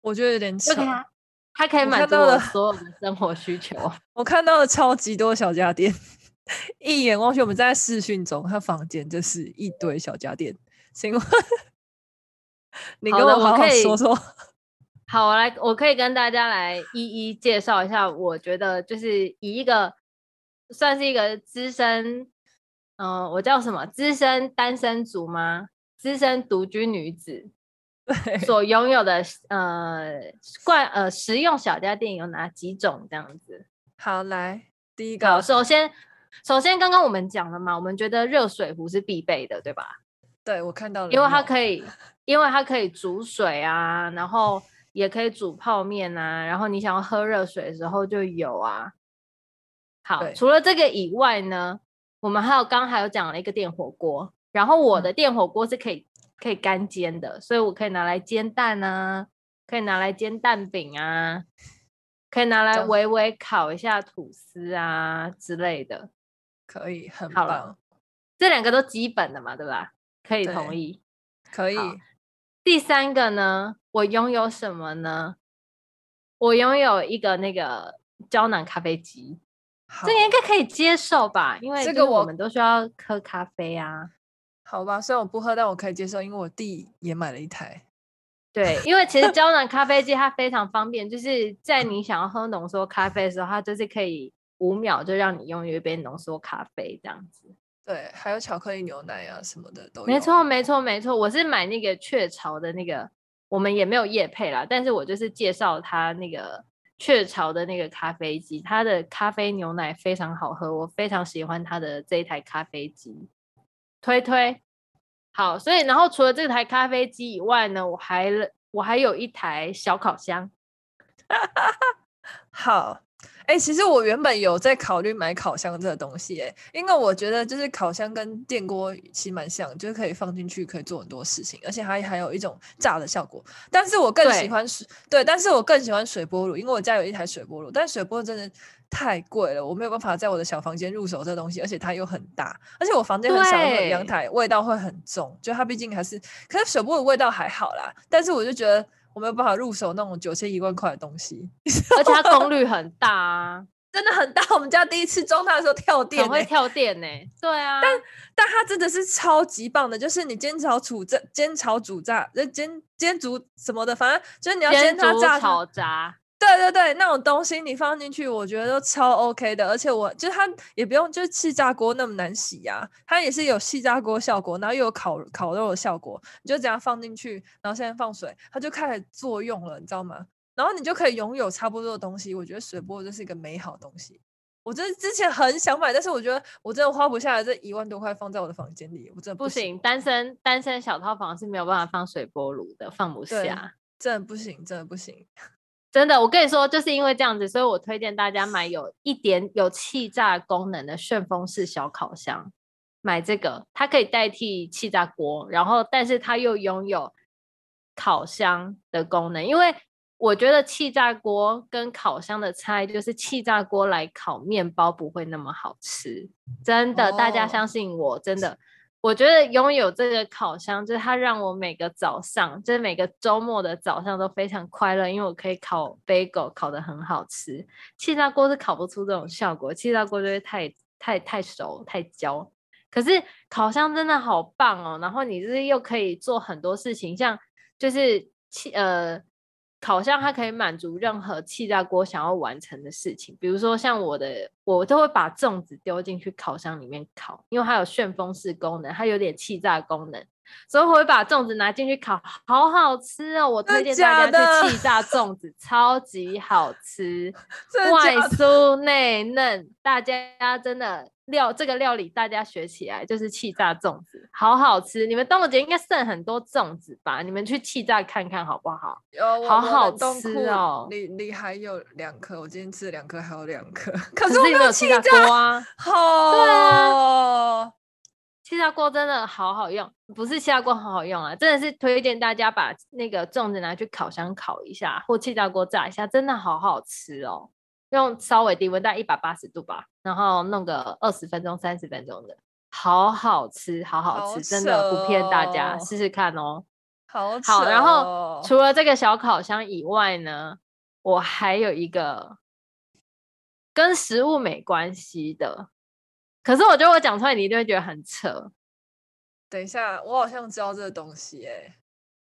我觉得有点扯，它可以满足我所有的生活需求。我看到了超级多小家电，一眼望去，我们在视讯中，他房间就是一堆小家电。请问，你跟我好好说说。好，我来，我可以跟大家来一一介绍一下。我觉得就是以一个算是一个资深，嗯、呃，我叫什么？资深单身族吗？资深独居女子 所拥有的呃惯呃实用小家电有哪几种？这样子。好，来第一个，首先首先刚刚我们讲了嘛，我们觉得热水壶是必备的，对吧？对，我看到了，因为它可以，因为它可以煮水啊，然后。也可以煮泡面啊，然后你想要喝热水的时候就有啊。好，除了这个以外呢，我们还有刚刚还有讲了一个电火锅，然后我的电火锅是可以、嗯、可以干煎的，所以我可以拿来煎蛋啊，可以拿来煎蛋饼啊，可以拿来微微烤一下吐司啊之类的，可以很棒。好了，这两个都基本的嘛，对吧？可以同意，可以。第三个呢？我拥有什么呢？我拥有一个那个胶囊咖啡机，这个应该可以接受吧？因为这个我们都需要喝咖啡啊。好吧，虽然我不喝，但我可以接受，因为我弟也买了一台。对，因为其实胶囊咖啡机它非常方便，就是在你想要喝浓缩咖啡的时候，它就是可以五秒就让你拥有一杯浓缩咖啡这样子。对，还有巧克力牛奶啊什么的都有。没错，没错，没错。我是买那个雀巢的那个，我们也没有夜配啦，但是我就是介绍它那个雀巢的那个咖啡机，它的咖啡牛奶非常好喝，我非常喜欢它的这一台咖啡机，推推。好，所以然后除了这台咖啡机以外呢，我还我还有一台小烤箱。好。哎、欸，其实我原本有在考虑买烤箱这个东西，哎，因为我觉得就是烤箱跟电锅其实蛮像，就是可以放进去可以做很多事情，而且还还有一种炸的效果。但是我更喜欢水，对，但是我更喜欢水波炉，因为我家有一台水波炉，但水波炉真的太贵了，我没有办法在我的小房间入手这东西，而且它又很大，而且我房间很小，阳台味道会很重，就它毕竟还是，可是水波炉味道还好啦，但是我就觉得。我没有办法入手那种九千一万块的东西，而且它 功率很大啊，真的很大。我们家第一次装它的时候跳电、欸，会跳电呢、欸。对啊，但但它真的是超级棒的，就是你煎炒煮炸、煎炒煮炸、煎煎煮什么的，反正就是你要煎它炸炒炸。对对对，那种东西你放进去，我觉得都超 OK 的，而且我就是它也不用就是气炸锅那么难洗呀、啊，它也是有气炸锅效果，然后又有烤烤肉的效果，你就这样放进去，然后现在放水，它就开始作用了，你知道吗？然后你就可以拥有差不多的东西，我觉得水波就是一个美好东西。我真的之前很想买，但是我觉得我真的花不下来这一万多块放在我的房间里，我真的不行。不行，单身单身小套房是没有办法放水波炉的，放不下，真的不行，真的不行。真的，我跟你说，就是因为这样子，所以我推荐大家买有一点有气炸功能的旋风式小烤箱。买这个，它可以代替气炸锅，然后但是它又拥有烤箱的功能。因为我觉得气炸锅跟烤箱的差异就是气炸锅来烤面包不会那么好吃。真的，大家相信我，真的。我觉得拥有这个烤箱，就是它让我每个早上，就是每个周末的早上都非常快乐，因为我可以烤 bagel，烤得很好吃。气炸锅是烤不出这种效果，气炸锅就会太太太熟太焦。可是烤箱真的好棒哦，然后你就是又可以做很多事情，像就是气呃。烤箱它可以满足任何气炸锅想要完成的事情，比如说像我的，我都会把粽子丢进去烤箱里面烤，因为它有旋风式功能，它有点气炸功能，所以我会把粽子拿进去烤，好好吃哦！我推荐大家去气炸粽子，超级好吃，外酥内嫩，大家真的。料这个料理大家学起来就是气炸粽子，好好吃。你们端午节应该剩很多粽子吧？你们去气炸看看好不好？有，好好吃哦。你你还有两颗，我今天吃了两颗，还有两颗。可是我没有气炸锅啊。好，对啊，气炸锅真的好好用，不是气炸锅好好用啊，真的是推荐大家把那个粽子拿去烤箱烤一下，或气炸锅炸一下，真的好好吃哦。用稍微低温，大概一百八十度吧，然后弄个二十分钟、三十分钟的，好好吃，好好吃，好真的不骗大家，试试看哦。好，好，然后除了这个小烤箱以外呢，我还有一个跟食物没关系的，可是我觉得我讲出来你一定会觉得很扯。等一下，我好像知道这个东西哎、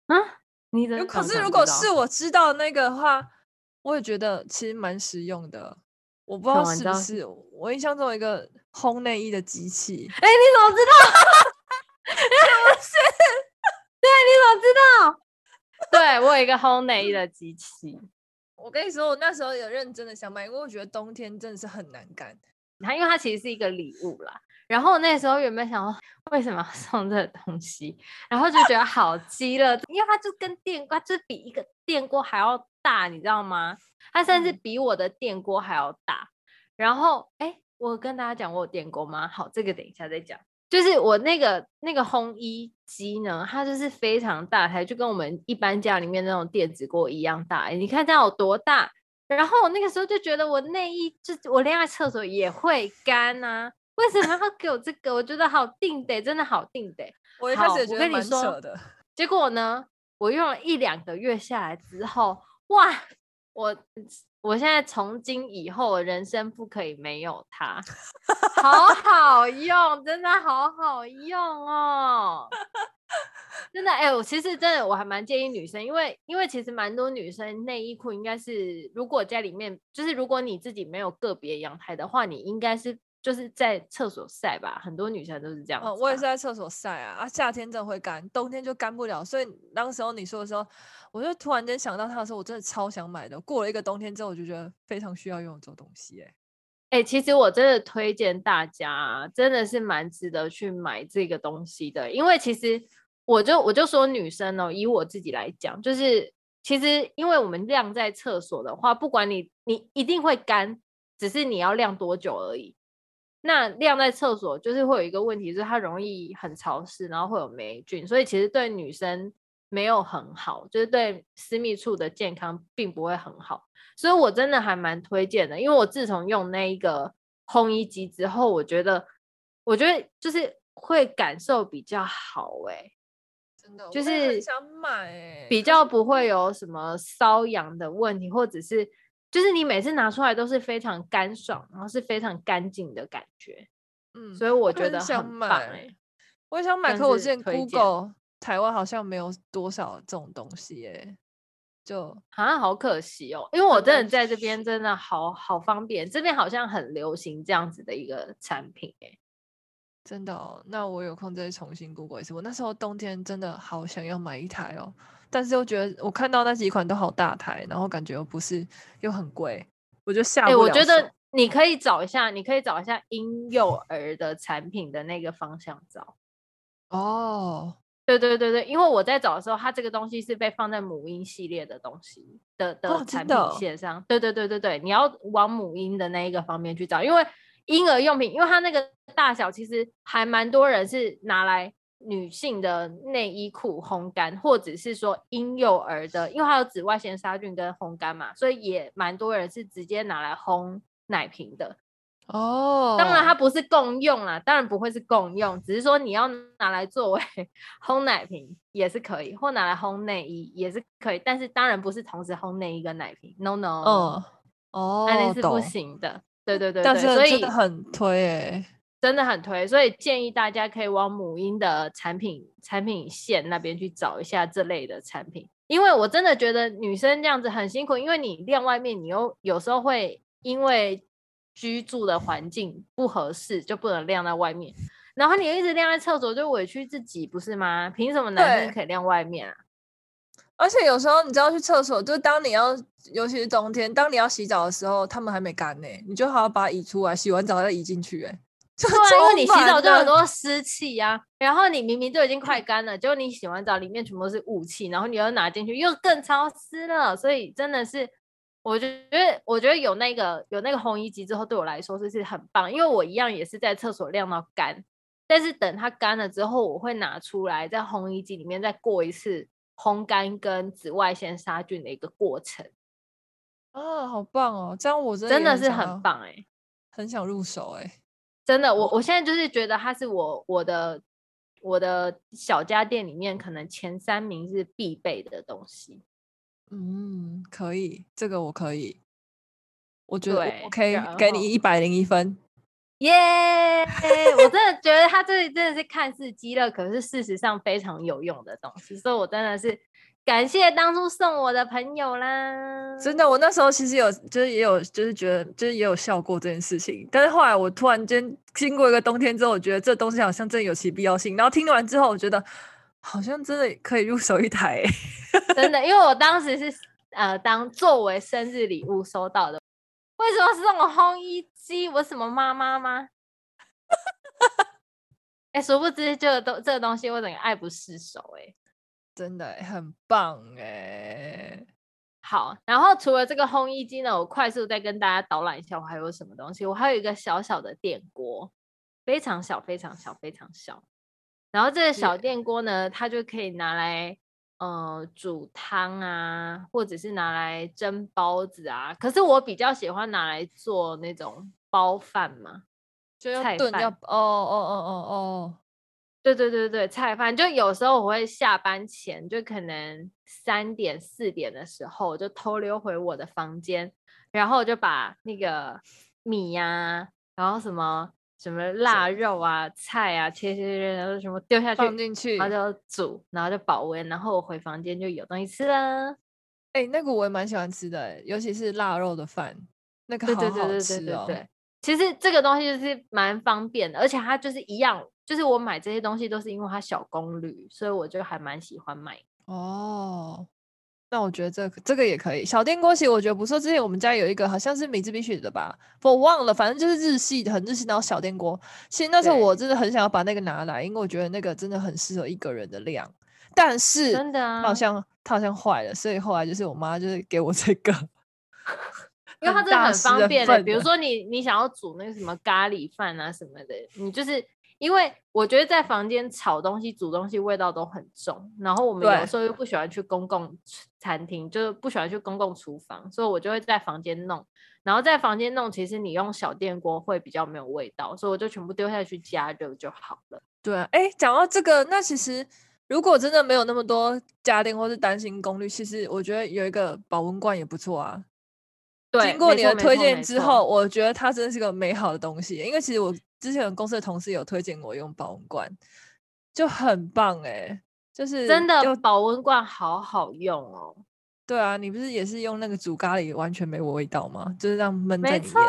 欸，啊，你的可是如果是我知道那个的话，我也觉得其实蛮实用的。我不知道是不是我印象中有一个烘内衣的机器。哎、欸，你怎么知道？不是。对，你怎么知道？对，我有一个烘内衣的机器。我跟你说，我那时候有认真的想买，因为我觉得冬天真的是很难干。它因为它其实是一个礼物啦。然后那时候有没有想说，为什么要送这个东西？然后就觉得好鸡了，因为它就跟电锅，就比一个电锅还要大，你知道吗？它甚至比我的电锅还要大。然后，哎，我跟大家讲我有电锅吗？好，这个等一下再讲。就是我那个那个烘衣机呢，它就是非常大台，就跟我们一般家里面那种电子锅一样大。你看它有多大？然后我那个时候就觉得我内衣就我晾在厕所也会干啊，为什么要给我这个？我觉得好定得，真的好定得。我一开始也觉得蛮扯的。结果呢，我用了一两个月下来之后，哇，我。我现在从今以后人生不可以没有它，好好用，真的好好用哦，真的哎、欸，我其实真的我还蛮建议女生，因为因为其实蛮多女生内衣裤应该是，如果家里面就是如果你自己没有个别阳台的话，你应该是。就是在厕所晒吧，很多女生都是这样。嗯，我也是在厕所晒啊，啊，夏天真的会干，冬天就干不了。所以当时候你说的时候，我就突然间想到它的时候，我真的超想买的。过了一个冬天之后，我就觉得非常需要用这种东西、欸。哎，哎，其实我真的推荐大家，真的是蛮值得去买这个东西的。因为其实我就我就说女生哦，以我自己来讲，就是其实因为我们晾在厕所的话，不管你你一定会干，只是你要晾多久而已。那晾在厕所就是会有一个问题，就是它容易很潮湿，然后会有霉菌，所以其实对女生没有很好，就是对私密处的健康并不会很好。所以我真的还蛮推荐的，因为我自从用那一个烘衣机之后，我觉得，我觉得就是会感受比较好、欸，哎，真的，就是想买，比较不会有什么瘙痒的问题，或者是。就是你每次拿出来都是非常干爽，然后是非常干净的感觉，嗯，所以我觉得很棒哎、欸。我也想买，可我现在 Google 台湾好像没有多少这种东西哎、欸，就好像好可惜哦，因为我真的在这边真的好好方便，这边好像很流行这样子的一个产品哎、欸，真的哦。那我有空再重新 Google 一次。我那时候冬天真的好想要买一台哦。但是又觉得我看到那几款都好大台，然后感觉又不是又很贵，我就下不了我觉得你可以找一下，你可以找一下婴幼儿的产品的那个方向找。哦，对对对对，因为我在找的时候，它这个东西是被放在母婴系列的东西的的产品线上。哦、对对对对对，你要往母婴的那一个方面去找，因为婴儿用品，因为它那个大小其实还蛮多人是拿来。女性的内衣裤烘干，或者是说婴幼儿的，因为它有紫外线杀菌跟烘干嘛，所以也蛮多人是直接拿来烘奶瓶的。哦，当然它不是共用啦，当然不会是共用，只是说你要拿来作为 烘奶瓶也是可以，或拿来烘内衣也是可以，但是当然不是同时烘内衣跟奶瓶，no no，哦哦，那是不行的。对对对，对，但是所以很推哎、欸。真的很推，所以建议大家可以往母婴的产品产品线那边去找一下这类的产品，因为我真的觉得女生这样子很辛苦，因为你晾外面，你又有时候会因为居住的环境不合适，就不能晾在外面，然后你一直晾在厕所，就委屈自己，不是吗？凭什么男生可以晾外面啊？而且有时候你知道去厕所，就当你要，尤其是冬天，当你要洗澡的时候，他们还没干呢，你就好好把它移出来，洗完澡再移进去，哎。对啊，因为你洗澡就很多湿气呀，然后你明明就已经快干了，结果你洗完澡里面全部都是雾气，然后你又拿进去又更潮湿了，所以真的是，我觉得我觉得有那个有那个烘衣机之后，对我来说是是很棒，因为我一样也是在厕所晾到干，但是等它干了之后，我会拿出来在烘衣机里面再过一次烘干跟紫外线杀菌的一个过程。啊，好棒哦！这样我真的真的是很棒哎、欸，很想入手哎、欸，真的，我我现在就是觉得它是我我的我的小家电里面可能前三名是必备的东西。嗯，可以，这个我可以，我觉得我可以给你一百零一分。耶！Yeah! 我真的觉得它这里真的是看似鸡肋，可是事实上非常有用的东西，所以我真的是感谢当初送我的朋友啦。真的，我那时候其实有，就是也有，就是觉得，就是也有笑过这件事情。但是后来我突然间经过一个冬天之后，我觉得这东西好像真的有其必要性。然后听完之后，我觉得好像真的可以入手一台。真的，因为我当时是呃，当作为生日礼物收到的。为什么是送我烘衣机？我什么妈妈吗？哎、欸，殊不知这个东这个东西我整个爱不释手哎、欸，真的很棒哎、欸。好，然后除了这个烘衣机呢，我快速再跟大家导览一下，我还有什么东西？我还有一个小小的电锅，非常小，非常小，非常小。然后这个小电锅呢，它就可以拿来。呃，煮汤啊，或者是拿来蒸包子啊。可是我比较喜欢拿来做那种包饭嘛，就要炖要哦哦哦哦哦，对对对对，菜饭。就有时候我会下班前，就可能三点四点的时候，我就偷溜回我的房间，然后我就把那个米呀、啊，然后什么。什么腊肉啊、菜啊，切切切，然后什么丢下去，放进去，然后就煮，然后就保温，然后我回房间就有东西吃了。哎、欸，那个我也蛮喜欢吃的，尤其是腊肉的饭，那个好好吃哦。对对对对对对，其实这个东西就是蛮方便的，而且它就是一样，就是我买这些东西都是因为它小功率，所以我就还蛮喜欢买。哦。那我觉得这个、这个也可以，小电锅其实我觉得不错。之前我们家有一个好像是米兹必须的吧，我忘了，反正就是日系的，很日系那种小电锅。其实那时候我真的很想要把那个拿来，因为我觉得那个真的很适合一个人的量。但是真的啊，它好像它好像坏了，所以后来就是我妈就是给我这个，因为它真的很方便的。比如说你你想要煮那个什么咖喱饭啊什么的，你就是。因为我觉得在房间炒东西、煮东西味道都很重，然后我们有时候又不喜欢去公共餐厅，就是不喜欢去公共厨房，所以我就会在房间弄。然后在房间弄，其实你用小电锅会比较没有味道，所以我就全部丢下去加热就好了。对啊，哎，讲到这个，那其实如果真的没有那么多家电或是担心功率，其实我觉得有一个保温罐也不错啊。对，经过你的推荐之后，我觉得它真的是个美好的东西，因为其实我。之前公司的同事有推荐我用保温罐，就很棒哎、欸，就是真的保温罐好好用哦。对啊，你不是也是用那个煮咖喱完全没有味道吗？就是这样闷在里面。没错，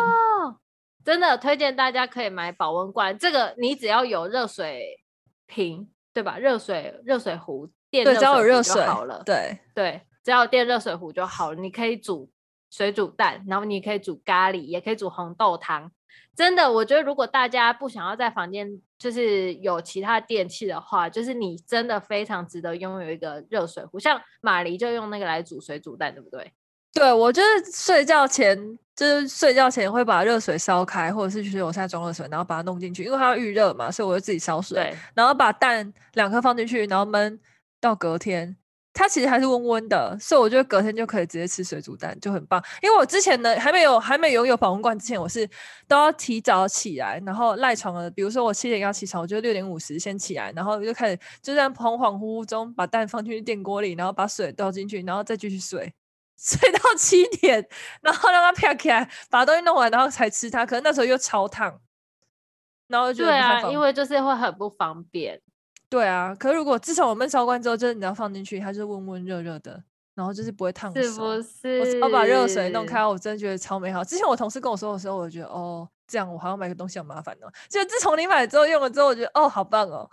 真的推荐大家可以买保温罐。这个你只要有热水瓶，对吧？热水热水壶，电热水壶就好了。对对，只要有电热水壶就好了。你可以煮水煮蛋，然后你可以煮咖喱，也可以煮红豆汤。真的，我觉得如果大家不想要在房间就是有其他电器的话，就是你真的非常值得拥有一个热水壶。像马黎就用那个来煮水煮蛋，对不对？对，我就是睡觉前，就是睡觉前会把热水烧开，或者是去我现在装热水，然后把它弄进去，因为它要预热嘛，所以我就自己烧水，然后把蛋两颗放进去，然后焖到隔天。它其实还是温温的，所以我觉得隔天就可以直接吃水煮蛋，就很棒。因为我之前呢还没有还没有拥有保温罐之前，我是都要提早起来，然后赖床了。比如说我七点要起床，我就六点五十先起来，然后就开始就在恍恍惚惚中把蛋放进去电锅里，然后把水倒进去，然后再继续睡，睡到七点，然后让它飘起来，把东西弄完，然后才吃它。可是那时候又超烫，然后就对啊，因为就是会很不方便。对啊，可是如果自从我焖烧罐之后，就是你要放进去，它就温温热热的，然后就是不会烫手。是不是？我把热水弄开，我真的觉得超美好。之前我同事跟我说的时候，我就觉得哦，这样我还要买个东西好麻烦哦。就自从你买之后用了之后，我觉得哦，好棒哦。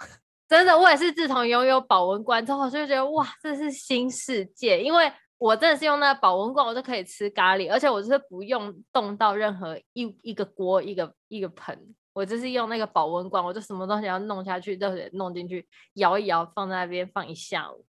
真的，我也是自从拥有保温罐之后，我就觉得哇，这是新世界。因为我真的是用那个保温罐，我就可以吃咖喱，而且我就是不用动到任何一一个锅、一个一个盆。我就是用那个保温罐，我就什么东西要弄下去，热水弄进去，摇一摇，放在那边放一下午，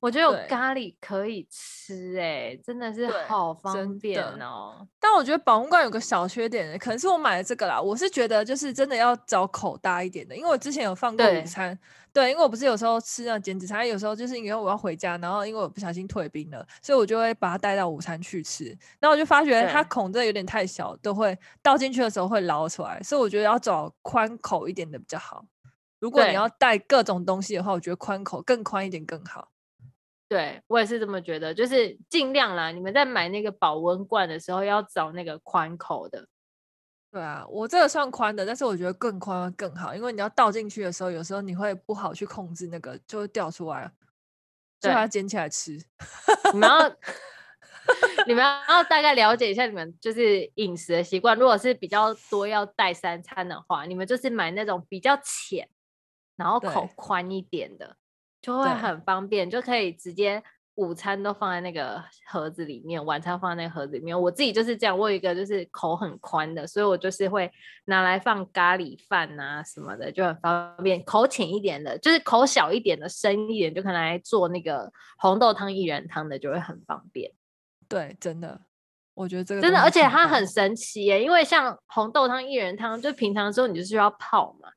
我觉得有咖喱可以吃、欸，哎，真的是好方便哦。但我觉得保温罐有个小缺点，可能是我买了这个啦。我是觉得就是真的要找口大一点的，因为我之前有放过午餐，对，对，因为我不是有时候吃那减脂餐，有时候就是因为我要回家，然后因为我不小心退冰了，所以我就会把它带到午餐去吃。然后我就发觉它孔真的有点太小，都会倒进去的时候会捞出来，所以我觉得要找宽口一点的比较好。如果你要带各种东西的话，我觉得宽口更宽一点更好。对，我也是这么觉得，就是尽量啦。你们在买那个保温罐的时候，要找那个宽口的。对啊，我这个算宽的，但是我觉得更宽更好，因为你要倒进去的时候，有时候你会不好去控制那个，就会掉出来，就把它捡起来吃。你们要，你们要大概了解一下你们就是饮食的习惯。如果是比较多要带三餐的话，你们就是买那种比较浅，然后口宽一点的。就会很方便，就可以直接午餐都放在那个盒子里面，晚餐放在那个盒子里面。我自己就是这样，我有一个就是口很宽的，所以我就是会拿来放咖喱饭啊什么的，就很方便。口浅一点的，就是口小一点的，深一点就可能来做那个红豆汤、薏仁汤的，就会很方便。对，真的，我觉得这个真的，而且它很神奇耶，因为像红豆汤、薏仁汤，就平常的时候你就需要泡嘛。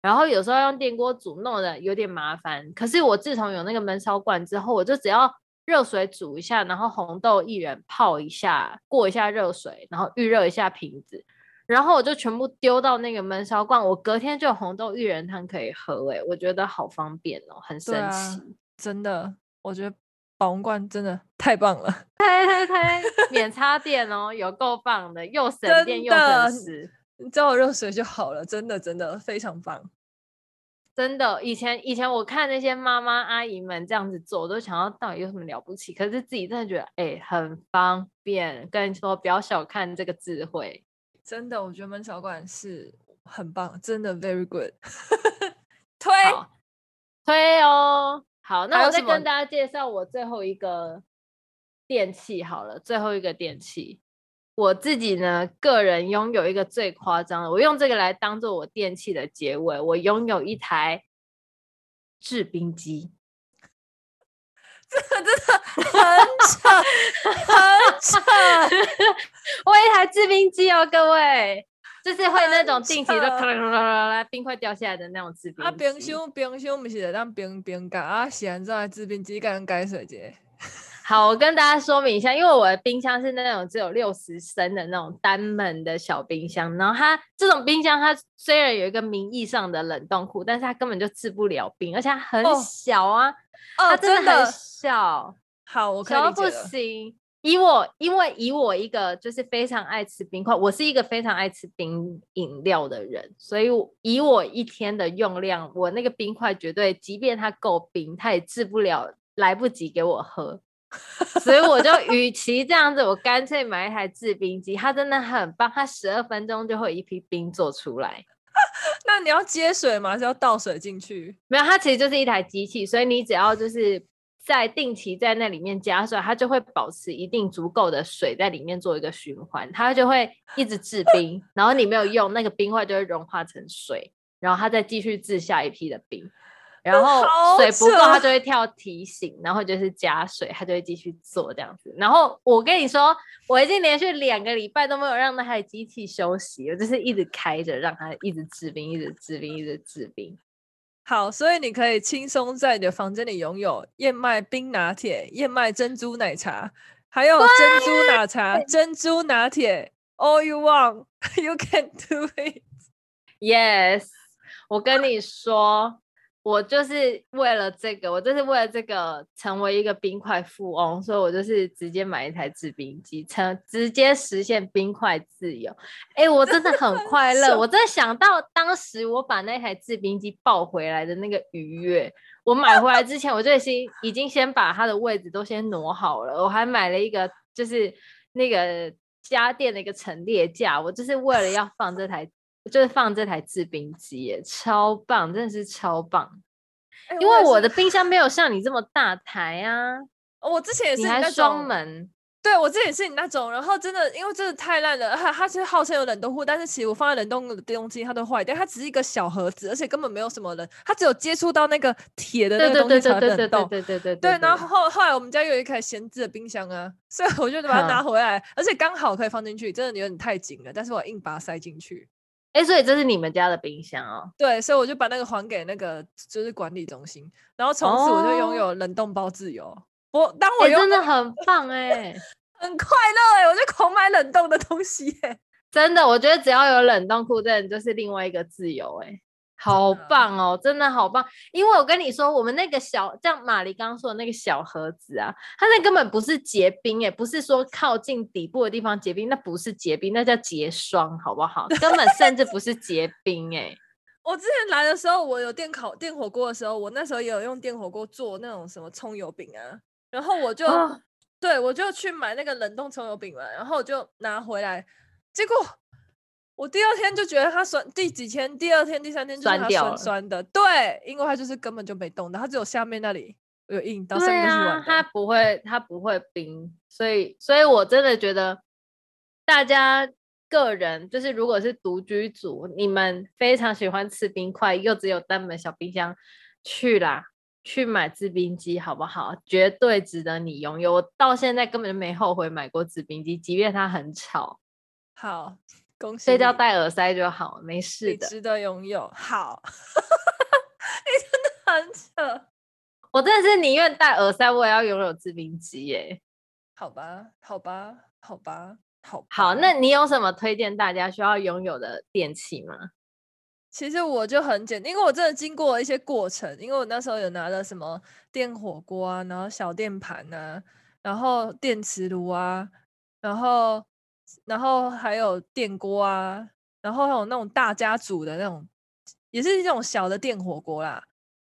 然后有时候用电锅煮，弄得有点麻烦。可是我自从有那个闷烧罐之后，我就只要热水煮一下，然后红豆薏仁泡一下，过一下热水，然后预热一下瓶子，然后我就全部丢到那个闷烧罐，我隔天就有红豆薏仁汤可以喝。哎，我觉得好方便哦，很神奇，啊、真的，我觉得保温罐真的太棒了，太太太免插电哦，有够棒的，又省电又省时。你叫我热水就好了，真的真的非常棒，真的。以前以前我看那些妈妈阿姨们这样子做，我都想要到底有什么了不起？可是自己真的觉得哎、欸、很方便。跟你说，不要小看这个智慧，真的，我觉得闷烧罐是很棒，真的 very good。推推哦，好，那我再跟大家介绍我最后一个电器好了，最后一个电器。我自己呢，个人拥有一个最夸张的，我用这个来当做我电器的结尾。我拥有一台制冰机，这个真的很扯，很扯。我有一台制冰机哦，各位，就是会那种定期的咔啦咔啦啦冰块掉下来的那种制冰机。啊，冰箱冰箱不是在当冰冰干啊，现在制冰机干改水节。好，我跟大家说明一下，因为我的冰箱是那种只有六十升的那种单门的小冰箱，然后它这种冰箱，它虽然有一个名义上的冷冻库，但是它根本就制不了冰，而且它很小啊，哦、它真的很小。好，我可以不行。以我，因为以我一个就是非常爱吃冰块，我是一个非常爱吃冰饮料的人，所以以我一天的用量，我那个冰块绝对，即便它够冰，它也制不了，来不及给我喝。所以我就与其这样子，我干脆买一台制冰机，它真的很棒，它十二分钟就会有一批冰做出来。那你要接水吗？还是要倒水进去？没有，它其实就是一台机器，所以你只要就是在定期在那里面加水，它就会保持一定足够的水在里面做一个循环，它就会一直制冰，然后你没有用那个冰块就会融化成水，然后它再继续制下一批的冰。然后水不够，它就会跳提醒，然后就是加水，它就会继续做这样子。然后我跟你说，我已经连续两个礼拜都没有让那台机器休息，我就是一直开着，让它一直制冰，一直制冰，一直制冰。好，所以你可以轻松在你的房间里拥有燕麦冰拿铁、燕麦珍珠奶茶，还有珍珠奶茶、珍珠拿铁。All you want, you can do it. Yes，我跟你说。我就是为了这个，我就是为了这个成为一个冰块富翁，所以我就是直接买一台制冰机，成直接实现冰块自由。哎、欸，我真的很 快乐，我真的想到当时我把那台制冰机抱回来的那个愉悦。我买回来之前，我就已经已经先把它的位置都先挪好了，我还买了一个就是那个家电的一个陈列架，我就是为了要放这台。就是放这台制冰机，超棒，真的是超棒。因为我的冰箱没有像你这么大台啊，我之前也是还在双门。对，我之前也是你那种，然后真的因为真的太烂了，它它是号称有冷冻库，但是其实我放在冷冻的东西它都坏掉，它只是一个小盒子，而且根本没有什么人，它只有接触到那个铁的那个东西才冷冻。对对对对对对对。然后后后来我们家有一台闲置的冰箱啊，所以我就把它拿回来，而且刚好可以放进去，真的有点太紧了，但是我硬把它塞进去。哎，所以这是你们家的冰箱哦？对，所以我就把那个还给那个就是管理中心，然后从此我就拥有冷冻包自由。我当我、欸、真的很 棒哎、欸，很快乐哎、欸，我就狂买冷冻的东西哎、欸，真的，我觉得只要有冷冻库，这就是另外一个自由哎、欸，好棒哦，真的好棒。因为我跟你说，我们那个小，像玛丽刚刚说的那个小盒子啊，它那根本不是结冰哎、欸，不是说靠近底部的地方结冰，那不是结冰，那叫结霜，好不好？根本甚至不是结冰哎、欸。我之前来的时候，我有电烤电火锅的时候，我那时候也有用电火锅做那种什么葱油饼啊。然后我就，哦、对我就去买那个冷冻葱油饼了，然后我就拿回来，结果我第二天就觉得它酸，第几天，第二天、第三天就是它酸酸的，对，因为它就是根本就没冻的，它只有下面那里有硬到上面去玩，它不会，它不会冰，所以，所以我真的觉得大家个人就是如果是独居族，你们非常喜欢吃冰块，又只有单门小冰箱，去啦。去买制冰机好不好？绝对值得你拥有。我到现在根本就没后悔买过制冰机，即便它很吵。好，恭喜。睡觉戴耳塞就好，没事的。值得拥有。好，你真的很扯。我真的是宁愿戴耳塞，我也要拥有制冰机耶。好吧，好吧，好吧，好吧。好，那你有什么推荐大家需要拥有的电器吗？其实我就很简，因为我真的经过了一些过程，因为我那时候有拿了什么电火锅啊，然后小电盘啊，然后电磁炉啊，然后然后还有电锅啊，然后还有那种大家煮的那种，也是这种小的电火锅啦。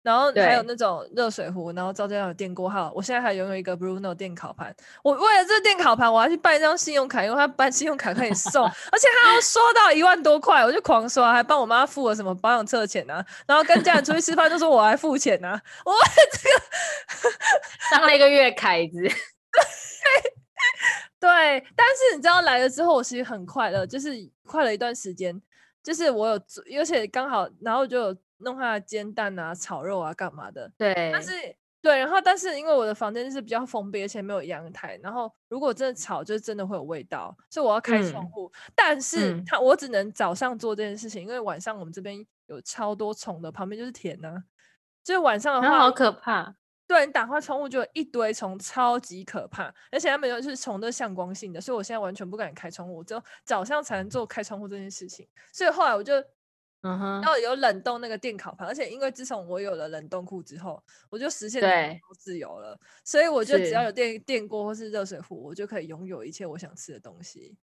然后还有那种热水壶，然后照这样的电锅号，我现在还拥有一个 Bruno 电烤盘。我为了这电烤盘，我还去办一张信用卡，因为他办信用卡可以送，而且他要刷到一万多块，我就狂刷，还帮我妈付了什么保养车钱啊。然后跟家人出去吃饭，都说我来付钱啊。我这个当了一个月凯子。对，但是你知道来了之后，我其实很快乐，就是快了一段时间，就是我有，而且刚好，然后就有。弄它的煎蛋啊、炒肉啊、干嘛的？对，但是对，然后但是因为我的房间是比较封闭，而且没有阳台，然后如果真的炒，就真的会有味道，所以我要开窗户。嗯、但是它我只能早上做这件事情，因为晚上我们这边有超多虫的，旁边就是田呢、啊，就是晚上的话好可怕。对，你打开窗户就有一堆虫，超级可怕，而且它们又是虫的向光性的，所以我现在完全不敢开窗户，只有早上才能做开窗户这件事情。所以后来我就。嗯哼，然后有冷冻那个电烤盘，而且因为自从我有了冷冻库之后，我就实现了自由了，所以我就只要有电电锅或是热水壶，我就可以拥有一切我想吃的东西。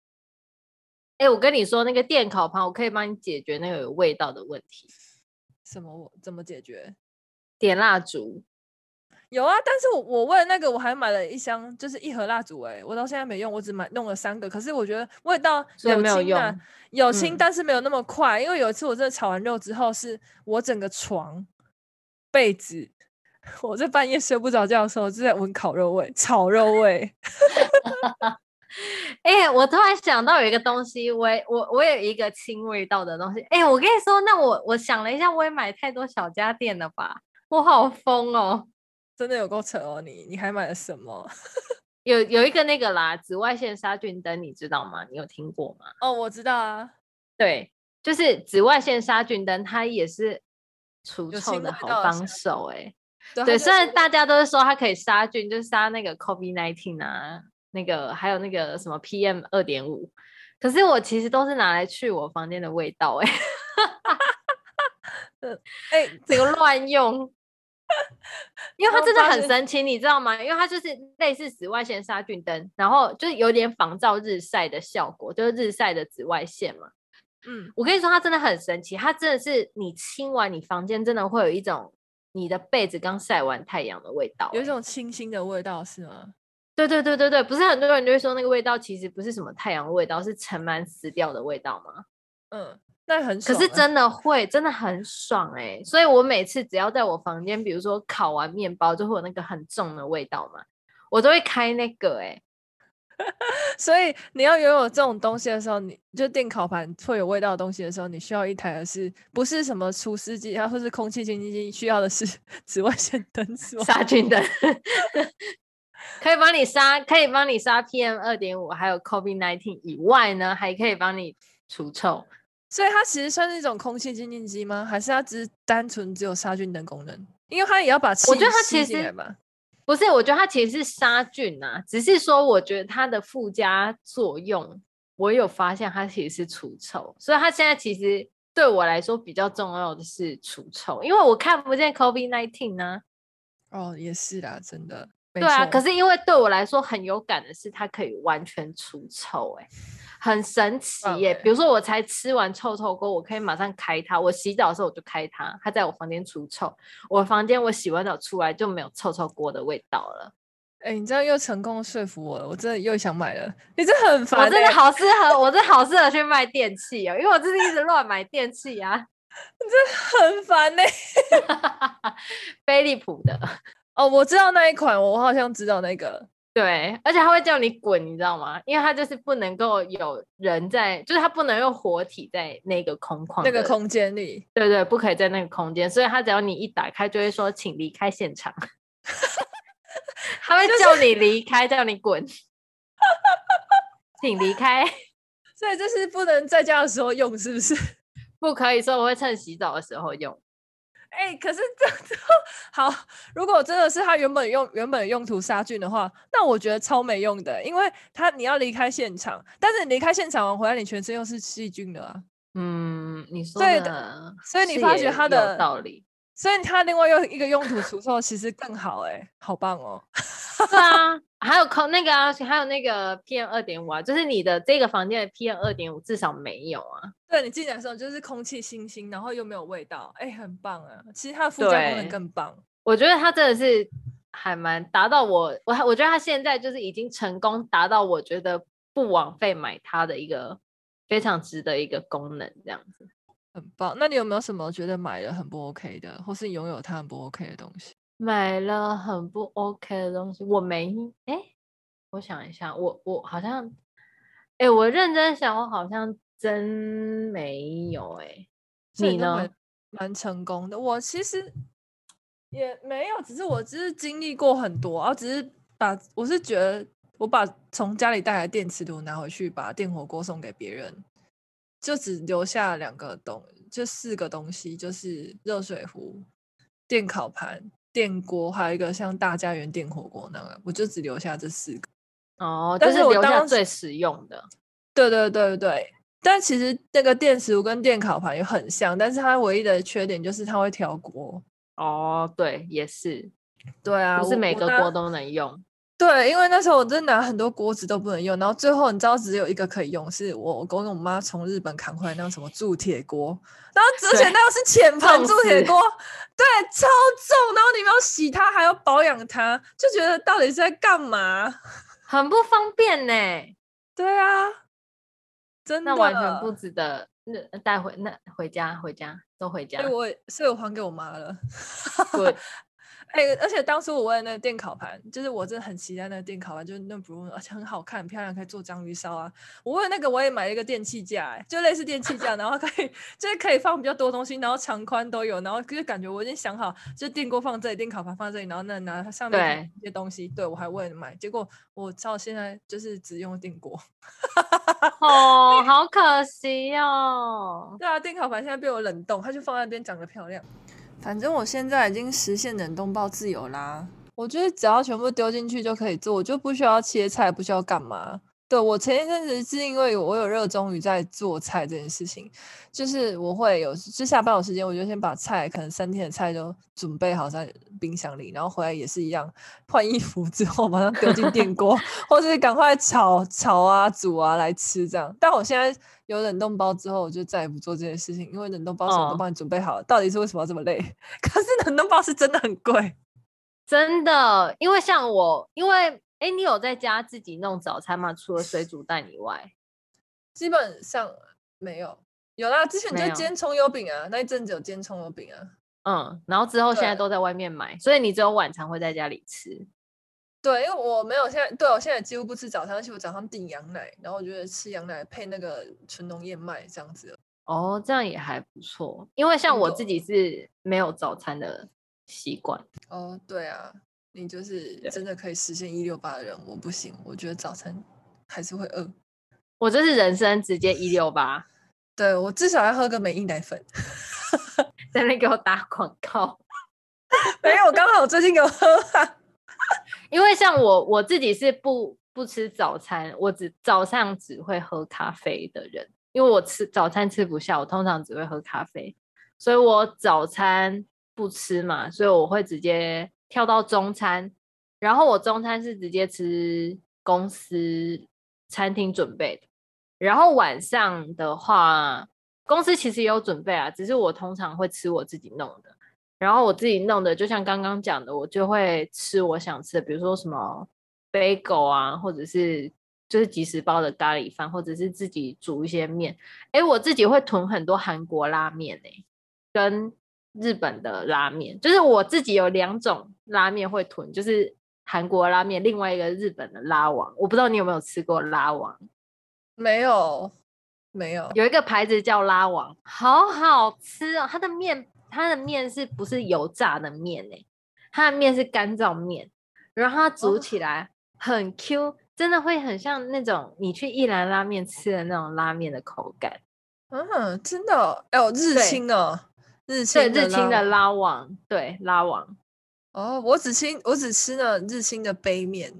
哎、欸，我跟你说，那个电烤盘，我可以帮你解决那个有味道的问题。什么？我怎么解决？点蜡烛。有啊，但是我我为了那个我还买了一箱，就是一盒蜡烛，哎，我到现在没用，我只买弄了三个。可是我觉得味道有轻，没有用，有轻，但是没有那么快。嗯、因为有一次我真的炒完肉之后，是我整个床被子，我在半夜睡不着觉的时候就在闻烤肉味、炒肉味。哎、欸，我突然想到有一个东西，我我我有一个清味道的东西。哎、欸，我跟你说，那我我想了一下，我也买太多小家电了吧？我好疯哦！真的有够扯哦！你你还买了什么？有有一个那个啦，紫外线杀菌灯，你知道吗？你有听过吗？哦，我知道啊。对，就是紫外线杀菌灯，它也是除臭的好帮手哎。对，对，虽然大家都是说它可以杀菌，就是杀那个 COVID-19 啊，那个还有那个什么 PM 二点五，可是我其实都是拿来去我房间的味道哎。哎、欸，这个乱用。因为它真的很神奇，你知道吗？因为它就是类似紫外线杀菌灯，然后就是有点仿照日晒的效果，就是日晒的紫外线嘛。嗯，我跟你说，它真的很神奇，它真的是你清完你房间，真的会有一种你的被子刚晒完太阳的味道，有一种清新的味道，是吗？对对对对对，不是很多人就会说那个味道其实不是什么太阳的味道，是尘螨死掉的味道吗？嗯。那很爽，可是真的会，真的很爽哎、欸！所以我每次只要在我房间，比如说烤完面包，就会有那个很重的味道嘛，我都会开那个哎、欸，所以你要拥有这种东西的时候，你就电烤盘会有味道的东西的时候，你需要一台的是不是什么除湿机啊，或是空气清新机？需要的是紫外线灯，是吗？杀菌灯，可以帮你杀，可以帮你杀 PM 二点五，还有 COVID nineteen 以外呢，还可以帮你除臭。所以它其实算是一种空气清净机吗？还是它只是单纯只有杀菌的功能？因为它也要把气，我觉得它其实不是，我觉得它其实是杀菌啊，只是说我觉得它的附加作用，我有发现它其实是除臭，所以它现在其实对我来说比较重要的是除臭，因为我看不见 COVID-19 呢。哦，也是啦，真的。对啊，可是因为对我来说很有感的是，它可以完全除臭，欸，哎。很神奇耶！比如说，我才吃完臭臭锅，我可以马上开它。我洗澡的时候我就开它，它在我房间除臭。我房间我洗完澡出来就没有臭臭锅的味道了。哎、欸，你这样又成功说服我了，我真的又想买了。你这很烦、欸，我真的好适合，我真的好适合去卖电器哦，因为我最近一直乱买电器啊。你真的很烦呢、欸。飞利浦的哦，我知道那一款，我好像知道那个。对，而且他会叫你滚，你知道吗？因为他就是不能够有人在，就是他不能用活体在那个空旷那个空间里。对对，不可以在那个空间，所以他只要你一打开，就会说请离开现场。他会叫你离开，叫你滚，请离开。所以这是不能在家的时候用，是不是？不可以说我会趁洗澡的时候用。哎、欸，可是这 样好，如果真的是它原本用原本用途杀菌的话，那我觉得超没用的，因为它你要离开现场，但是你离开现场回来，你全身又是细菌的啊。嗯，你说对的，所以你发觉它的道理。所以它另外用一个用途除臭其实更好哎、欸，好棒哦！是啊，还有空那个啊，还有那个 PM 二点五啊，就是你的这个房间的 PM 二点五至少没有啊。对，你进来的时候就是空气清新，然后又没有味道，哎、欸，很棒啊！其实它的附加功能更棒。我觉得它真的是还蛮达到我我我觉得它现在就是已经成功达到我觉得不枉费买它的一个非常值得一个功能这样子。很棒，那你有没有什么觉得买了很不 OK 的，或是拥有它很不 OK 的东西？买了很不 OK 的东西，我没，哎、欸，我想一下，我我好像，哎、欸，我认真想，我好像真没有、欸，哎，你呢？蛮成功的，我其实也没有，只是我只是经历过很多，然后只是把，我是觉得我把从家里带来的电磁炉拿回去，把电火锅送给别人。就只留下两个东，就四个东西，就是热水壶、电烤盘、电锅，还有一个像大家园电火锅那个，我就只留下这四个。哦，但是我当下最实用的。对对对对，但其实那个电磁炉跟电烤盘也很像，但是它唯一的缺点就是它会调锅。哦，对，也是。对啊，不是每个锅都能用。对，因为那时候我真的拿很多锅子都不能用，然后最后你知道只有一个可以用，是我我跟我妈从日本扛回来那种什么铸铁锅，然后之前那个是浅盘铸铁锅，对，超重，然后你们要洗它还要保养它，就觉得到底是在干嘛？很不方便呢。对啊，真的那完全不值得那带回那回家回家都回家，所以我所以我还给我妈了。对。哎、欸，而且当初我为了那个电烤盘，就是我真的很期待那个电烤盘，就是那 blue，而且很好看、很漂亮，可以做章鱼烧啊。我为了那个，我也买了一个电器架，哎，就类似电器架，然后可以就是可以放比较多东西，然后长宽都有，然后就感觉我已经想好，就电锅放这里，电烤盘放这里，然后那拿上面一些东西。对，对我还为了买，结果我到现在就是只用电锅。哦，好可惜哦。对啊，电烤盘现在被我冷冻，它就放在那边长得漂亮。反正我现在已经实现冷冻包自由啦，我觉得只要全部丢进去就可以做，我就不需要切菜，不需要干嘛。对，我前一阵子是因为我有热衷于在做菜这件事情，就是我会有就下班有时间，我就先把菜可能三天的菜都准备好在冰箱里，然后回来也是一样换衣服之后马上丢进电锅，或者是赶快炒炒啊煮啊来吃这样。但我现在有冷冻包之后，我就再也不做这件事情，因为冷冻包什么都帮你准备好了，哦，到底是为什么要这么累？可是冷冻包是真的很贵，真的，因为像我因为。哎，你有在家自己弄早餐吗？除了水煮蛋以外，基本上没有。有啦，之前就煎葱油饼啊，那一阵子有煎葱油饼啊。嗯，然后之后现在都在外面买，所以你只有晚餐会在家里吃。对，因为我没有现在，对我现在几乎不吃早餐，而且我早上订羊奶，然后我觉得吃羊奶配那个纯浓燕麦这样子。哦，这样也还不错。因为像我自己是没有早餐的习惯。哦，对啊，你就是真的可以实现一六八的人，我不行，我觉得早餐还是会饿。我这是人生直接一六八。对，我至少要喝个美义奶粉。在那给我打广告。没有，刚好最近给我喝啊。因为像我我自己是不不吃早餐，我只早上只会喝咖啡的人。因为我吃早餐吃不下，我通常只会喝咖啡，所以我早餐不吃嘛，所以我会直接跳到中餐。然后我中餐是直接吃公司餐厅准备的。然后晚上的话，公司其实也有准备啊，只是我通常会吃我自己弄的。然后我自己弄的，就像刚刚讲的，我就会吃我想吃的，比如说什么 bagel 啊，或者是就是即食包的咖喱饭，或者是自己煮一些面。哎，我自己会囤很多韩国拉面呢、跟日本的拉面，就是我自己有两种拉面会囤，就是韩国拉面，另外一个日本的拉王。我不知道你有没有吃过拉王？没有，没有。有一个牌子叫拉王，好好吃哦，它的面。它的面是不是油炸的面呢？它的面是干燥面，然后它煮起来很 Q，真的会很像那种你去一兰拉面吃的那种拉面的口感。嗯，真的，哎呦，日清哦，日清日清的拉网，对，拉网。哦，我只清我只吃了日清的杯面，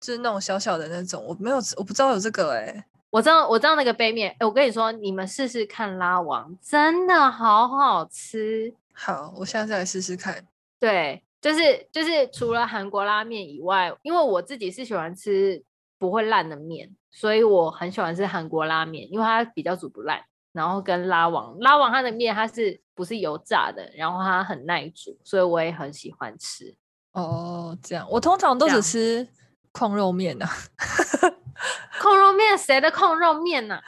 就是那种小小的那种，我没有吃，我不知道有这个哎。我知道，我知道那个杯面。哎，我跟你说，你们试试看拉王，真的好好吃。好，我下次来试试看。对，就是就是除了韩国拉面以外，因为我自己是喜欢吃不会烂的面，所以我很喜欢吃韩国拉面，因为它比较煮不烂。然后跟拉王，拉王它的面它是不是油炸的，然后它很耐煮，所以我也很喜欢吃。哦，这样，我通常都只吃控肉面啊。控肉面，谁的控肉面呢、啊？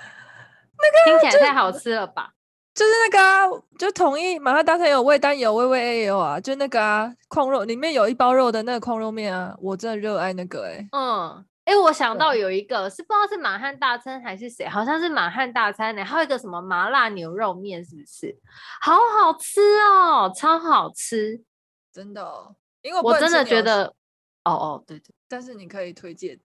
那个听起来太好吃了吧？就是那个啊，就统一马上当成有味丹有味味 A 有啊，就那个啊，控肉里面有一包肉的那个控肉面啊，我真的热爱那个哎、欸。嗯，哎、欸，我想到有一个是不知道是满汉大餐还是谁，好像是满汉大餐呢、欸，还有一个什么麻辣牛肉面，是不是？好好吃哦，超好吃，真的、哦。因为我，我真的觉得，哦哦，对对。但是你可以推荐，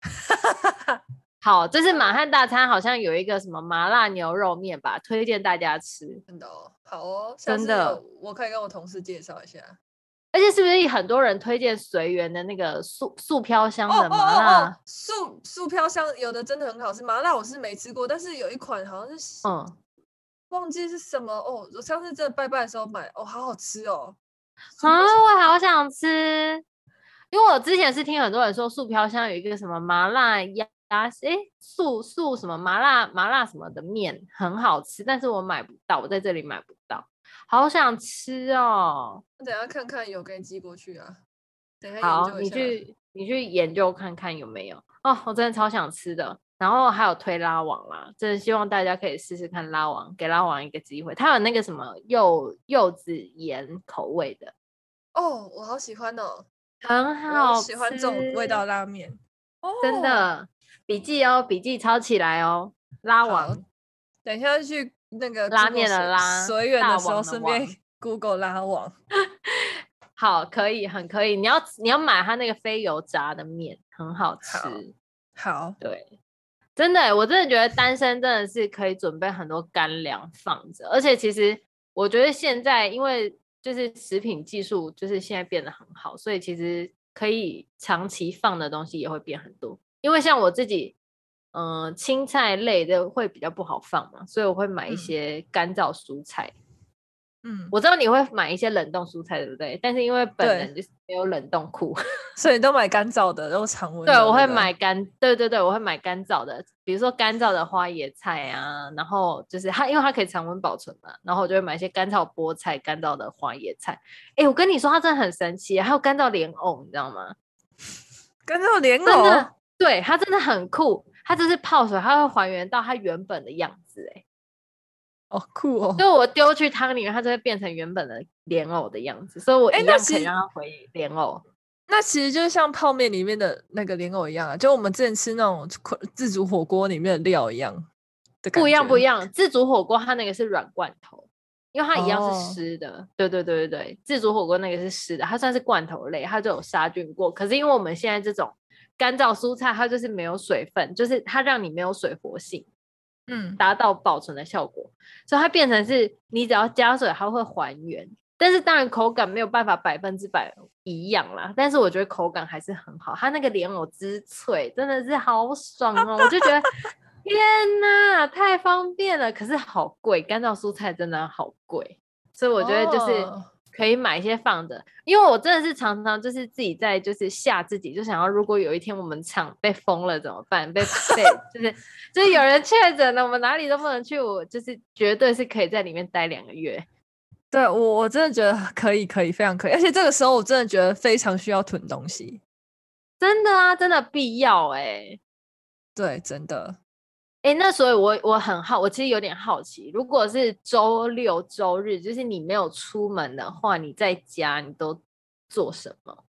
好，这是满汉大餐，好像有一个什么麻辣牛肉面吧，推荐大家吃。真的哦，好哦，真的，我可以跟我同事介绍一下。而且是不是很多人推荐随缘的那个素素飘香的麻辣？哦哦哦哦、素素飘香有的真的很好吃，麻辣我是没吃过，但是有一款好像是嗯，忘记是什么哦，我上次在拜拜的时候买，哦，好好吃哦，啊，我好想吃。因为我之前是听很多人说素飘香有一个什么麻辣鸭，哎，素素什么麻辣麻辣什么的面很好吃，但是我买不到，我在这里买不到，好想吃哦！我等下看看有给你寄过去啊。等下好，你去你去研究看看有没有哦，我真的超想吃的。然后还有推拉王啦，真的希望大家可以试试看拉王，给拉王一个机会。它有那个什么柚柚子盐口味的哦，我好喜欢哦。很好，喜欢这种味道拉面，真的笔记哦，笔记抄起来哦。拉王，等一下去那个拉面的拉，随缘的时候顺便 Google 拉网。好，可以，很可以。你要你要买他那个非油炸的面，很好吃。好，好对，真的，我真的觉得单身真的是可以准备很多干粮放着，而且其实我觉得现在因为。就是食品技术，就是现在变得很好，所以其实可以长期放的东西也会变很多。因为像我自己，嗯、呃，青菜类的会比较不好放嘛，所以我会买一些干燥蔬菜。嗯嗯，我知道你会买一些冷冻蔬菜，对不对？但是因为本人就是没有冷冻库，所以都买干燥的，然后常温。对，我会买干，对对对，我会买干燥的，比如说干燥的花椰菜啊，然后就是它，因为它可以常温保存嘛，然后我就会买一些干燥菠菜、干燥的花椰菜。哎，我跟你说，它真的很神奇，还有干燥莲藕，你知道吗？干燥莲藕，对，它真的很酷，它就是泡水，它会还原到它原本的样子，哎。哦，酷哦！就我丢去汤里面，它就会变成原本的莲藕的样子，所以我一样可以让它回莲藕。那那其实就像泡面里面的那个莲藕一样啊，就我们之前吃那种自煮火锅里面的料一样的。不一样，不一样。自煮火锅它那个是软罐头，因为它一样是湿的。哦、对对对对对，自煮火锅那个是湿的，它算是罐头类，它就有杀菌过。可是因为我们现在这种干燥蔬菜，它就是没有水分，就是它让你没有水活性，嗯，达到保存的效果，所以它变成是你只要加水，它会还原。但是当然口感没有办法百分之百一样啦，但是我觉得口感还是很好。它那个莲藕汁脆真的是好爽哦，我就觉得 天哪，太方便了。可是好贵，干燥蔬菜真的好贵，所以我觉得就是可以买一些放着。因为我真的是常常就是自己在就是吓自己，就想要如果有一天我们厂被封了怎么办？被 被就是就是有人确诊了，我们哪里都不能去，我就是绝对是可以在里面待两个月。对我，我真的觉得可以，可以，非常可以。而且这个时候，我真的觉得非常需要囤东西，真的啊，真的必要哎、欸。对，真的。哎，那所以我，我我很好，我其实有点好奇，如果是周六周日，就是你没有出门的话，你在家你都做什么？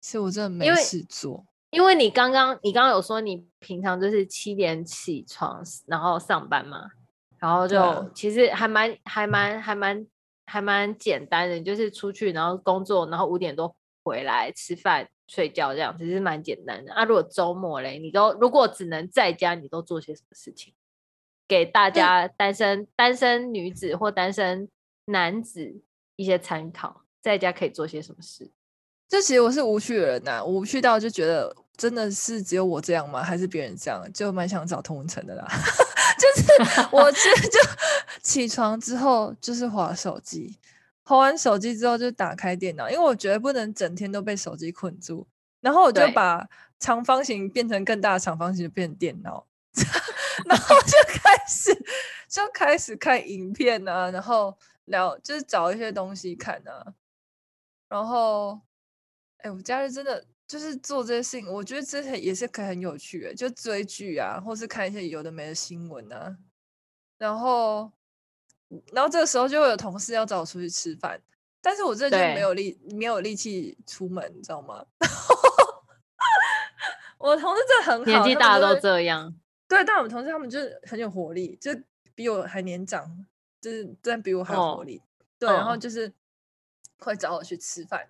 其实我真的没事做，因为，你刚刚你刚刚有说你平常就是七点起床，然后上班嘛，然后就、啊、其实还蛮还蛮还蛮。还蛮简单的，就是出去，然后工作，然后五点多回来吃饭、睡觉这样，其实蛮简单的。啊，如果周末嘞，你都如果只能在家，你都做些什么事情？给大家单身、单身女子或单身男子一些参考，在家可以做些什么事？这其实我是无趣的人呐、啊，无趣到就觉得真的是只有我这样吗？还是别人这样？就蛮想找同温层的啦。就是我 其实就起床之后就是滑手机，滑完手机之后就打开电脑，因为我觉得不能整天都被手机困住。然后我就把长方形变成更大的长方形，变成电脑，然后就开始就开始看影片啊，然后聊就是找一些东西看啊。然后，哎，我假日真的。就是做这些事情，我觉得这些也是可以很有趣的，就追剧啊，或是看一些有的没的新闻啊。然后，然后这个时候就会有同事要找我出去吃饭，但是我真的就没有力，没有力气出门，你知道吗？我同事真的很好，年纪大都这样。对，但我们同事他们就是很有活力，就比我还年长，就是真的比我还有活力。哦、对，然后就是会找我去吃饭。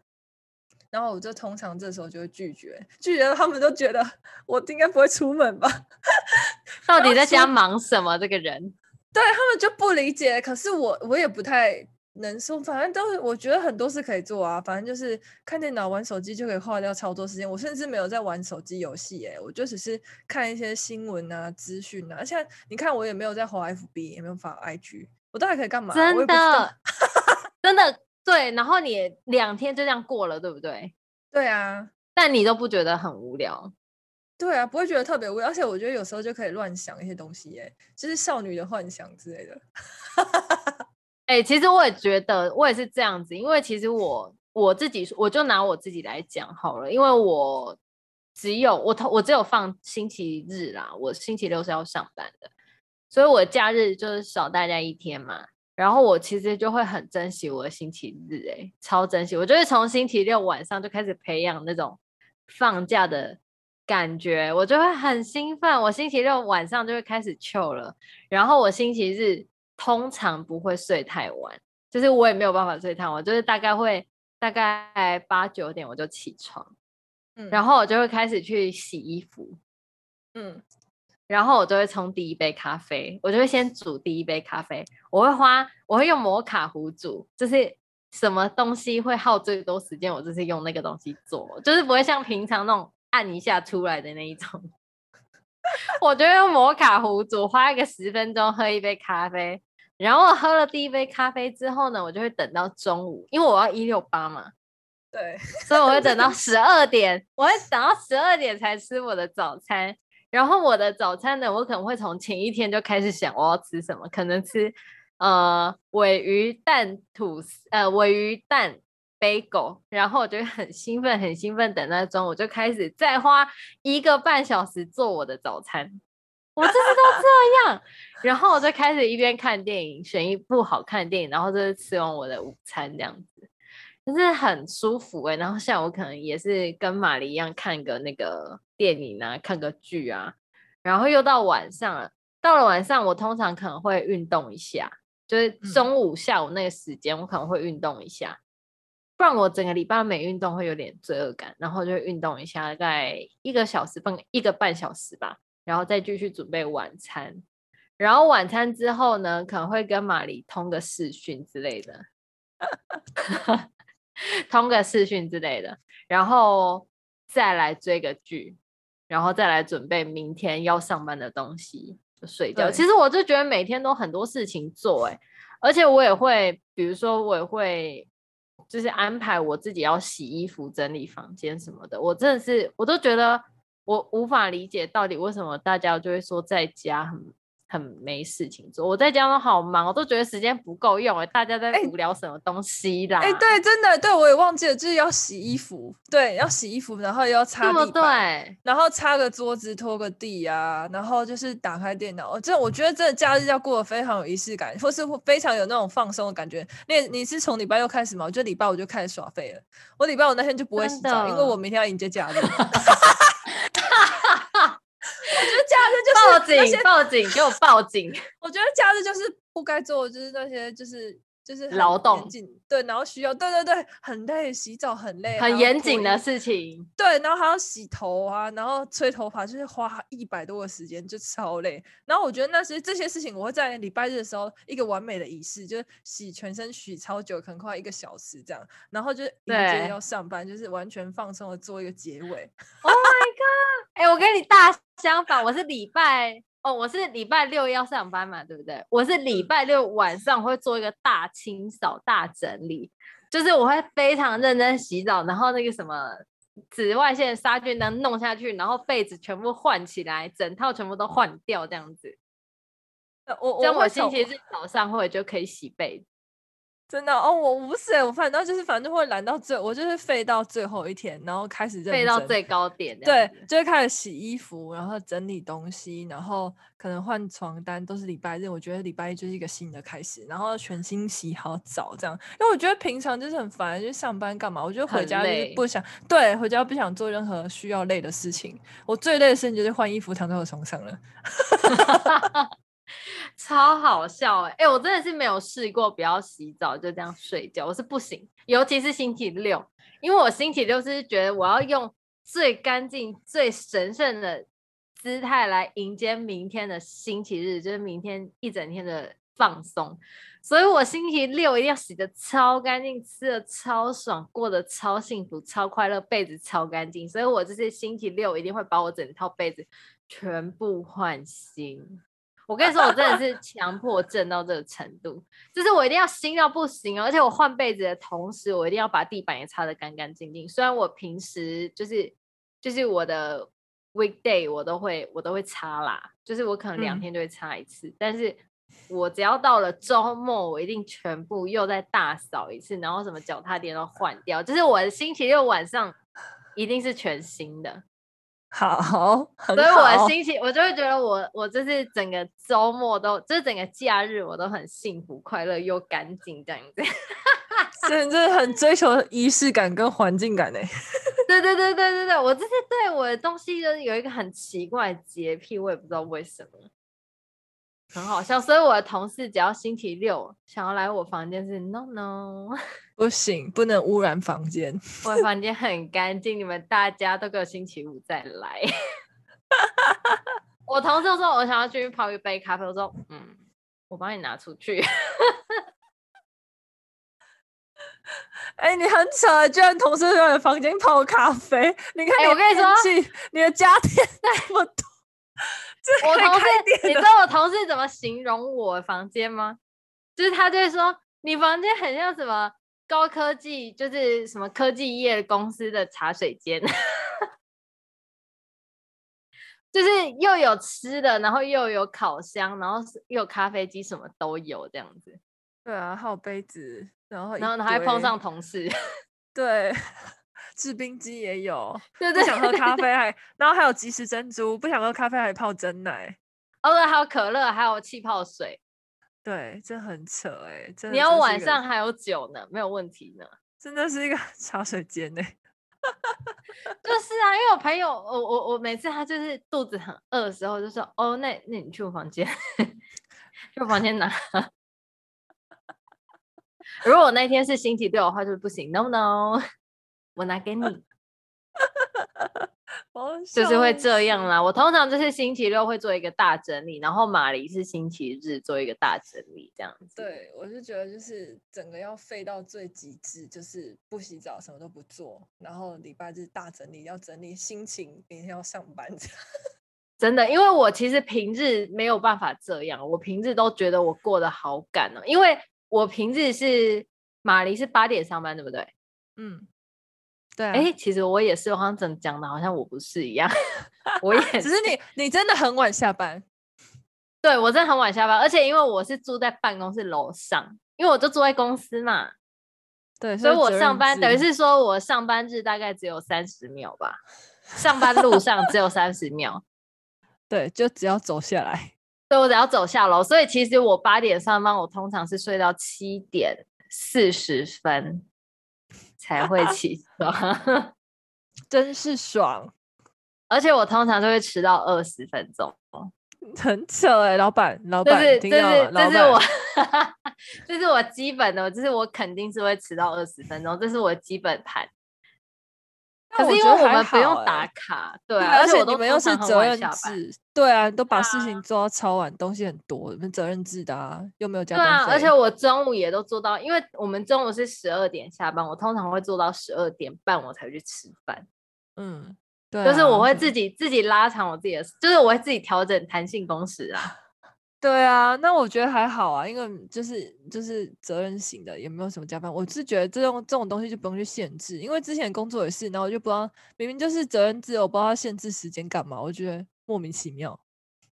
然后我就通常这时候就会拒绝，拒绝了他们都觉得我应该不会出门吧？到底在家忙什么？这个人，对他们就不理解。可是我我也不太能说，反正都是我觉得很多事可以做啊。反正就是看电脑、玩手机就可以花掉超多时间。我甚至没有在玩手机游戏，哎，我就只是看一些新闻啊、资讯啊。而且你看，我也没有在滑 FB，也没有发 IG，我到底可以干嘛？真的，真的。对，然后你两天就这样过了，对不对？对啊，但你都不觉得很无聊？对啊，不会觉得特别无聊，而且我觉得有时候就可以乱想一些东西，哎，就是少女的幻想之类的。哎、其实我也觉得，我也是这样子，因为其实我我自己，我就拿我自己来讲好了，因为我只有我我只有放星期日啦，我星期六是要上班的，所以我假日就是少大家一天嘛。然后我其实就会很珍惜我的星期日，哎，超珍惜。我就会从星期六晚上就开始培养那种放假的感觉，我就会很兴奋。我星期六晚上就会开始 chill 了，然后我星期日通常不会睡太晚，就是我也没有办法睡太晚，就是大概会大概八九点我就起床，嗯，然后我就会开始去洗衣服，嗯。然后我就会冲第一杯咖啡，我就会先煮第一杯咖啡。我会花，我会用摩卡壶煮，就是什么东西会耗最多时间，我就是用那个东西做，就是不会像平常那种按一下出来的那一种。我就用摩卡壶煮，花一个十分钟喝一杯咖啡。然后我喝了第一杯咖啡之后呢，我就会等到中午，因为我要一六八嘛，对，所以我会等到十二点，我会等到十二点才吃我的早餐。然后我的早餐呢，我可能会从前一天就开始想我要吃什么，可能吃呃尾鱼蛋吐司，呃尾鱼蛋 bagel，然后我就很兴奋，很兴奋，等那中我就开始再花一个半小时做我的早餐，我就是都这样，然后我就开始一边看电影，选一部好看的电影，然后就是吃完我的午餐这样子，就是很舒服哎、欸。然后下午可能也是跟玛丽一样看个那个电影啊，看个剧啊。然后又到晚上了，到了晚上我通常可能会运动一下，就是中午下午那个时间我可能会运动一下，嗯、不然我整个礼拜没运动会有点罪恶感。然后就运动一下，大概一个小时半一个半小时吧，然后再继续准备晚餐。然后晚餐之后呢，可能会跟玛丽通个视讯之类的，通个视讯之类的，然后再来追个剧，然后再来准备明天要上班的东西，就睡觉。其实我就觉得每天都很多事情做，哎，而且我也会，比如说我也会，就是安排我自己要洗衣服、整理房间什么的。我真的是，我都觉得我无法理解到底为什么大家就会说在家很。很没事情做，我在家都好忙，我都觉得时间不够用哎。大家在无聊什么东西啦？哎、欸欸，对，真的，对我也忘记了，就是要洗衣服，对，要洗衣服，然后要擦地板，对，然后擦个桌子，拖个地啊，然后就是打开电脑。这我觉得这假日要过得非常有仪式感，或是非常有那种放松的感觉。你你是从礼拜六开始吗？我觉得礼拜五就开始耍废了。我礼拜五那天就不会洗澡，因为我明天要迎接假日。我觉得假日就是报警，报警，给我报警！我觉得假日就是不该做，就是那些，就是。就是劳动，对，然后需要，对对对，很累，洗澡很累，很严谨的事情，对，然后还要洗头啊，然后吹头发，就是花一百多个时间，就超累。然后我觉得那些这些事情，我会在礼拜日的时候一个完美的仪式，就是洗全身洗超久，可能快一个小时这样，然后就迎接要上班，就是完全放松的做一个结尾。Oh my god！哎、欸，我跟你大相反，我是礼拜。哦，我是礼拜六要上班嘛，对不对？我是礼拜六晚上会做一个大清扫、大整理，就是我会非常认真洗澡，然后那个什么紫外线杀菌灯弄下去，然后被子全部换起来，整套全部都换掉，这样子。我这样我星期日早上会就可以洗被子。真的哦，我不是我反正就是反正会懒到最，我就是废到最后一天，然后开始废到最高点，对，就会开始洗衣服，然后整理东西，然后可能换床单，都是礼拜日。我觉得礼拜一就是一个新的开始，然后全新洗好澡这样。因为我觉得平常就是很烦，就是上班干嘛？我觉得回家就是不想，对，回家不想做任何需要累的事情。我最累的事情就是换衣服，躺在我床上了。超好笑哎、欸！哎、欸，我真的是没有试过不要洗澡就这样睡觉，我是不行，尤其是星期六，因为我星期六是觉得我要用最干净、最神圣的姿态来迎接明天的星期日，就是明天一整天的放松，所以我星期六一定要洗得超干净，吃得超爽，过得超幸福、超快乐，被子超干净，所以我这些星期六一定会把我整套被子全部换新。我跟你说，我真的是强迫症到这个程度，就是我一定要新到不行，而且我换被子的同时，我一定要把地板也擦得干干净净。虽然我平时就是就是我的 weekday 我都会我都会擦啦，就是我可能两天就会擦一次，嗯、但是我只要到了周末，我一定全部又再大扫一次，然后什么脚踏垫都换掉，就是我的星期六晚上一定是全新的。好，好，所以我的心情，我就会觉得我我就是整个周末都，就是整个假日我都很幸福、快乐又干净这样子。所以真的很追求仪式感跟环境感 呢。对对对对对对，我就是对我的东西就是有一个很奇怪的洁癖，我也不知道为什么。很好笑，所以我的同事只要星期六想要来我房间是 no no，不行，不能污染房间。我的房间很干净，你们大家都给我星期五再来。我同事说，我想要去泡一杯咖啡，我说嗯，我帮你拿出去。哎、欸，你很扯，居然同事在房间泡咖啡。你看你、欸，我跟你说，你的家电那么多。我同事，你知道我同事怎么形容我房间吗？就是他就会说，你房间很像什么高科技，就是什么科技业公司的茶水间，就是又有吃的，然后又有烤箱，然后又有咖啡机，什么都有这样子。对啊，还有杯子，然后然后还碰上同事，对。制冰机也有，对对，不想喝咖啡还，然后还有即食珍珠，不想喝咖啡还泡真奶，哦对，还有可乐，还有气泡水，对，这很扯哎，你要晚上还有酒呢，没有问题呢，真的是一个 茶水间呢。就是啊，因为我朋友，我我我每次他就是肚子很饿的时候，就说哦，那那你去我房间，去我房间拿。如果我那天是星期六的话，就不行，no no，我拿给你。就是会这样啦。我通常就是星期六会做一个大整理，然后马黎是星期日做一个大整理，这样子。对，我是觉得就是整个要废到最极致，就是不洗澡，什么都不做，然后礼拜日大整理，要整理心情，明天要上班。真的，因为我其实平日没有办法这样，我平日都觉得我过得好赶哦，因为我平日是马黎是八点上班，对不对？嗯。对、啊，哎，其实我也是，我好像怎么讲的，好像我不是一样。我也是，只是你，你真的很晚下班。对，我真的很晚下班，而且因为我是住在办公室楼上，因为我就住在公司嘛。对，所以我上班等于是说我上班日大概只有三十秒吧，上班路上只有三十秒。对，就只要走下来。对，我只要走下楼，所以其实我八点上班，我通常是睡到七点四十分。才会起床，真是爽！而且我通常都会迟到二十分钟，很扯哎、欸，老板，老板，这是这是这是我，这是我基本的，就是我肯定是会迟到二十分钟，这是我基本盘。可是因为我们不用打卡，对啊，而且你们又是责任制，对啊，都把事情做到超晚，东西很多，你们责任制的啊，又没有加班费。对啊，而且我中午也都做到，因为我们中午是十二点下班，我通常会做到十二点半我才去吃饭。嗯，对，就是我会自己自己拉长我自己的，就是我会自己调整弹性工时啊。对啊，那我觉得还好啊，因为就是就是责任型的，也没有什么加班。我是觉得这种这种东西就不用去限制，因为之前工作也是，然后我就不知道明明就是责任制，我不知道要限制时间干嘛，我觉得莫名其妙。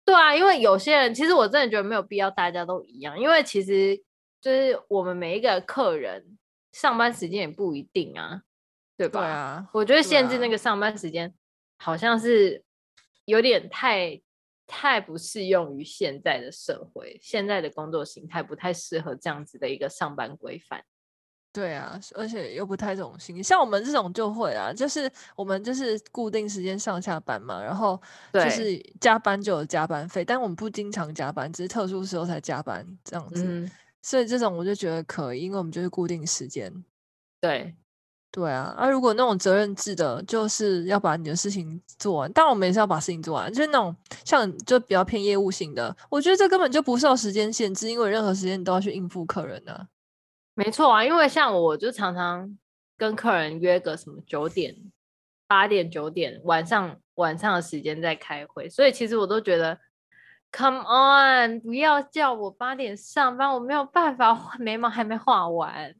对啊，因为有些人其实我真的觉得没有必要大家都一样，因为其实就是我们每一个客人上班时间也不一定啊，对吧？对啊，我觉得限制那个上班时间好像是有点太。太不适用于现在的社会，现在的工作形态不太适合这样子的一个上班规范。对啊，而且又不太这种心，像我们这种就会啊，就是我们就是固定时间上下班嘛，然后就是加班就有加班费，但我们不经常加班，只是特殊时候才加班这样子。嗯，所以这种我就觉得可以，因为我们就是固定时间。对。对啊，啊，如果那种责任制的，就是要把你的事情做完。但，我们也是要把事情做完。就是那种像就比较偏业务性的，我觉得这根本就不受时间限制，因为任何时间你都要去应付客人呢、啊。没错啊，因为像我就常常跟客人约个什么九点、八点、九点晚上晚上的时间在开会，所以其实我都觉得，Come on，不要叫我八点上班，我没有办法，眉毛还没画完。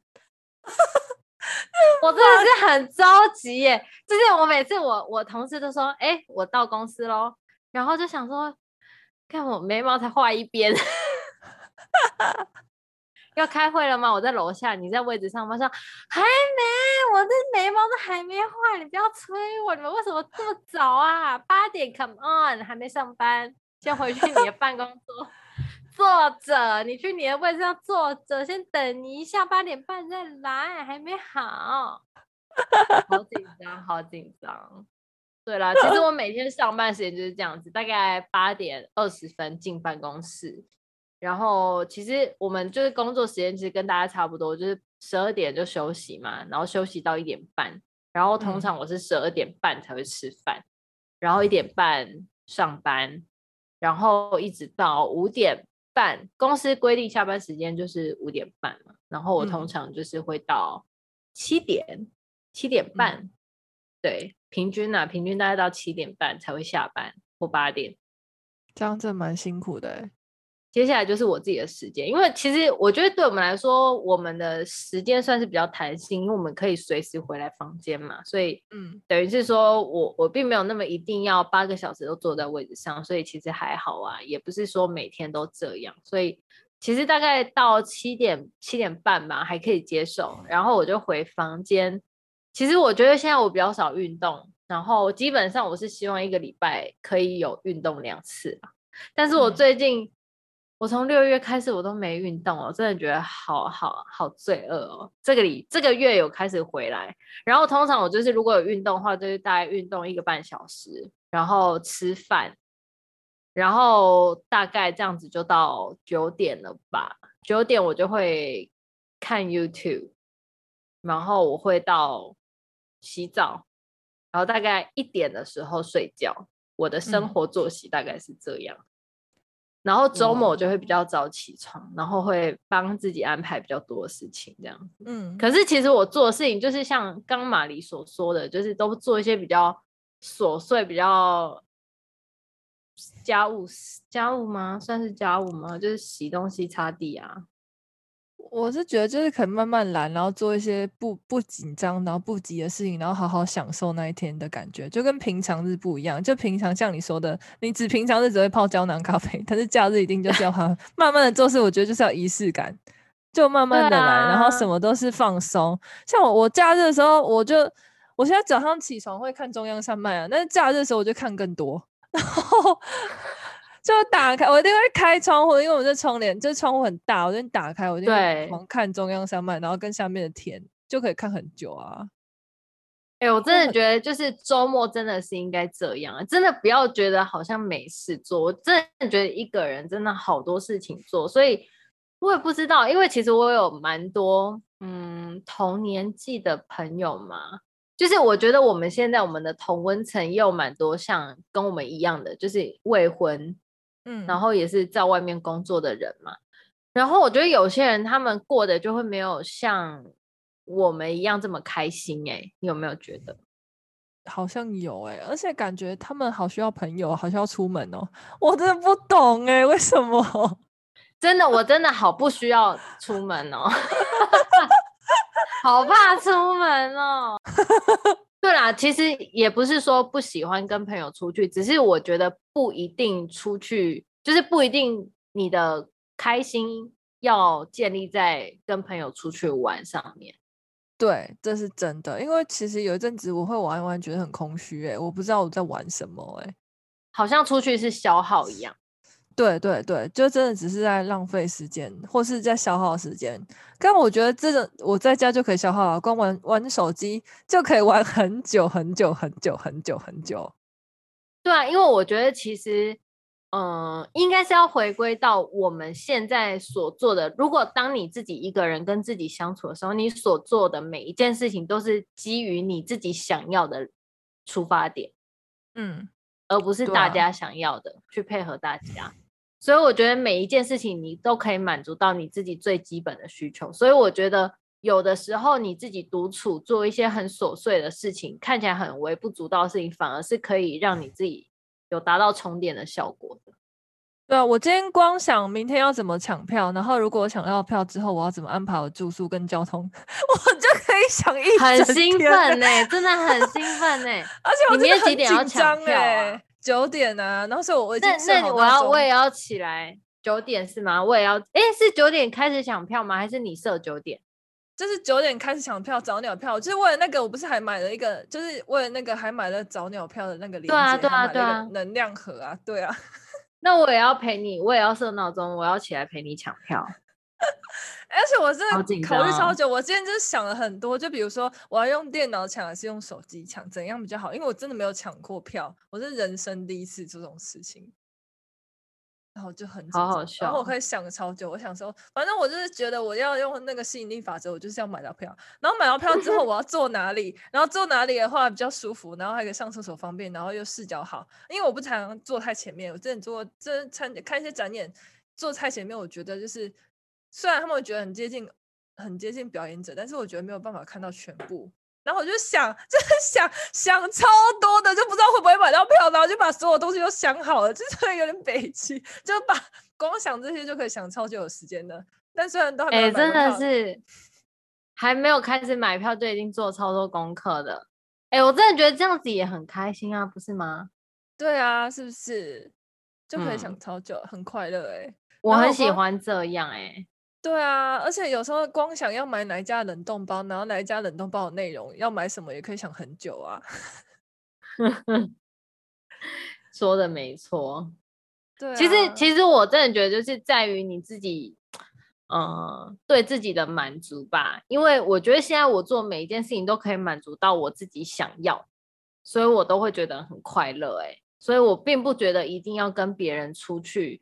我真的是很着急耶！就是我每次我我同事都说，哎、我到公司喽，然后就想说，看我眉毛才画一边，要开会了吗？我在楼下，你在位置上吗？说还没，我这眉毛都还没画，你不要催我，你们为什么这么早啊？八点，Come on，还没上班，先回去你的办公桌。坐着，你去你的位置上坐着，先等你一下，八点半再来，还没好，好紧张，好紧张。对啦，其实我每天上班时间就是这样子，大概八点二十分进办公室，然后其实我们就是工作时间其实跟大家差不多，就是十二点就休息嘛，然后休息到一点半，然后通常我是十二点半才会吃饭，然后一点半上班，然后一直到五点。半公司规定下班时间就是五点半嘛，然后我通常就是会到七点七、嗯、点半，嗯、对，平均啊，平均大概到七点半才会下班或八点，这样子蛮辛苦的。接下来就是我自己的时间，因为其实我觉得对我们来说，我们的时间算是比较弹性，因为我们可以随时回来房间嘛，所以嗯，等于是说我我并没有那么一定要八个小时都坐在位置上，所以其实还好啊，也不是说每天都这样，所以其实大概到七点七点半吧还可以接受，然后我就回房间。其实我觉得现在我比较少运动，然后基本上我是希望一个礼拜可以有运动两次，但是我最近。我从六月开始我都没运动，我真的觉得好好好罪恶哦。这个里这个月有开始回来，然后通常我就是如果有运动的话，就是大概运动一个半小时，然后吃饭，然后大概这样子就到九点了吧。九点我就会看 YouTube，然后我会到洗澡，然后大概一点的时候睡觉。我的生活作息大概是这样。嗯然后周末我就会比较早起床，哦、然后会帮自己安排比较多的事情，这样子。嗯，可是其实我做的事情就是像刚马黎所说的，就是都做一些比较琐碎、比较家务家务吗？算是家务吗？就是洗东西、擦地啊。我是觉得就是可以慢慢来，然后做一些不不紧张，然后不急的事情，然后好好享受那一天的感觉，就跟平常日不一样。就平常像你说的，你只平常日只会泡胶囊咖啡，但是假日一定就是要它慢慢的做事。我觉得就是要仪式感，就慢慢的来，啊、然后什么都是放松。像我我假日的时候，我就我现在早上起床会看中央山脉啊，但是假日的时候我就看更多，然后。就打开，我一定会开窗户，因为我这窗帘，这窗户很大，我就打开，我就狂看中央山脉，然后跟下面的田，就可以看很久啊。哎、欸，我真的觉得，就是周末真的是应该这样，真的不要觉得好像没事做。我真的觉得一个人真的好多事情做，所以我也不知道，因为其实我有蛮多嗯同年纪的朋友嘛，就是我觉得我们现在我们的同温层也有蛮多像跟我们一样的，就是未婚。嗯，然后也是在外面工作的人嘛，然后我觉得有些人他们过得就会没有像我们一样这么开心哎、欸，你有没有觉得？好像有哎、欸，而且感觉他们好需要朋友，好需要出门哦，我真的不懂哎、欸，为什么？真的，我真的好不需要出门哦，好怕出门哦。对啦，其实也不是说不喜欢跟朋友出去，只是我觉得不一定出去，就是不一定你的开心要建立在跟朋友出去玩上面。对，这是真的，因为其实有一阵子我会玩一玩，觉得很空虚，哎，我不知道我在玩什么，哎，好像出去是消耗一样。对对对，就真的只是在浪费时间，或是在消耗时间。但我觉得这个我在家就可以消耗了，光玩玩手机就可以玩很久很久很久很久很久。对啊，因为我觉得其实，嗯、呃，应该是要回归到我们现在所做的。如果当你自己一个人跟自己相处的时候，你所做的每一件事情都是基于你自己想要的出发点，嗯，而不是大家想要的、啊、去配合大家。所以我觉得每一件事情你都可以满足到你自己最基本的需求。所以我觉得有的时候你自己独处做一些很琐碎的事情，看起来很微不足道的事情，反而是可以让你自己有达到充电的效果的。对啊，我今天光想明天要怎么抢票，然后如果我抢到票之后，我要怎么安排我住宿跟交通，我就可以想一。很兴奋呢、欸，真的很兴奋呢、欸。而且我今天几点要抢票啊？九点啊，然后所以我已经那那我要我也要起来九点是吗？我也要哎，是九点开始抢票吗？还是你设九点？就是九点开始抢票，早鸟票，就是为了那个，我不是还买了一个，就是为了那个还买了早鸟票的那个链接，对啊对啊对啊，能量盒啊，对啊。那我也要陪你，我也要设闹钟，我要起来陪你抢票。而且我真的考虑超久，我今天就是想了很多，就比如说我要用电脑抢还是用手机抢，怎样比较好？因为我真的没有抢过票，我是人生第一次这种事情，然后就很好好笑。然后我可以想超久，我想说，反正我就是觉得我要用那个吸引力法则，我就是要买到票。然后买到票之后，我要坐哪里？然后坐哪里的话比较舒服，然后还可以上厕所方便，然后又视角好。因为我不常坐太前面，我真的坐真参看一些展演，坐太前面，我觉得就是。虽然他们会觉得很接近，很接近表演者，但是我觉得没有办法看到全部。然后我就想，就是想想超多的，就不知道会不会买到票，然后就把所有东西都想好了，就是有点北气，就把光想这些就可以想超久的时间的。但虽然都还没有买票，哎、欸，真的是还没有开始买票就已经做超多功课的。哎、欸，我真的觉得这样子也很开心啊，不是吗？对啊，是不是就可以想超久，嗯、很快乐哎、欸。我很喜欢这样哎、欸。对啊，而且有时候光想要买哪一家冷冻包，然后哪一家冷冻包的内容要买什么，也可以想很久啊。说的没错，对、啊，其实其实我真的觉得就是在于你自己，嗯、呃，对自己的满足吧。因为我觉得现在我做每一件事情都可以满足到我自己想要，所以我都会觉得很快乐。哎，所以我并不觉得一定要跟别人出去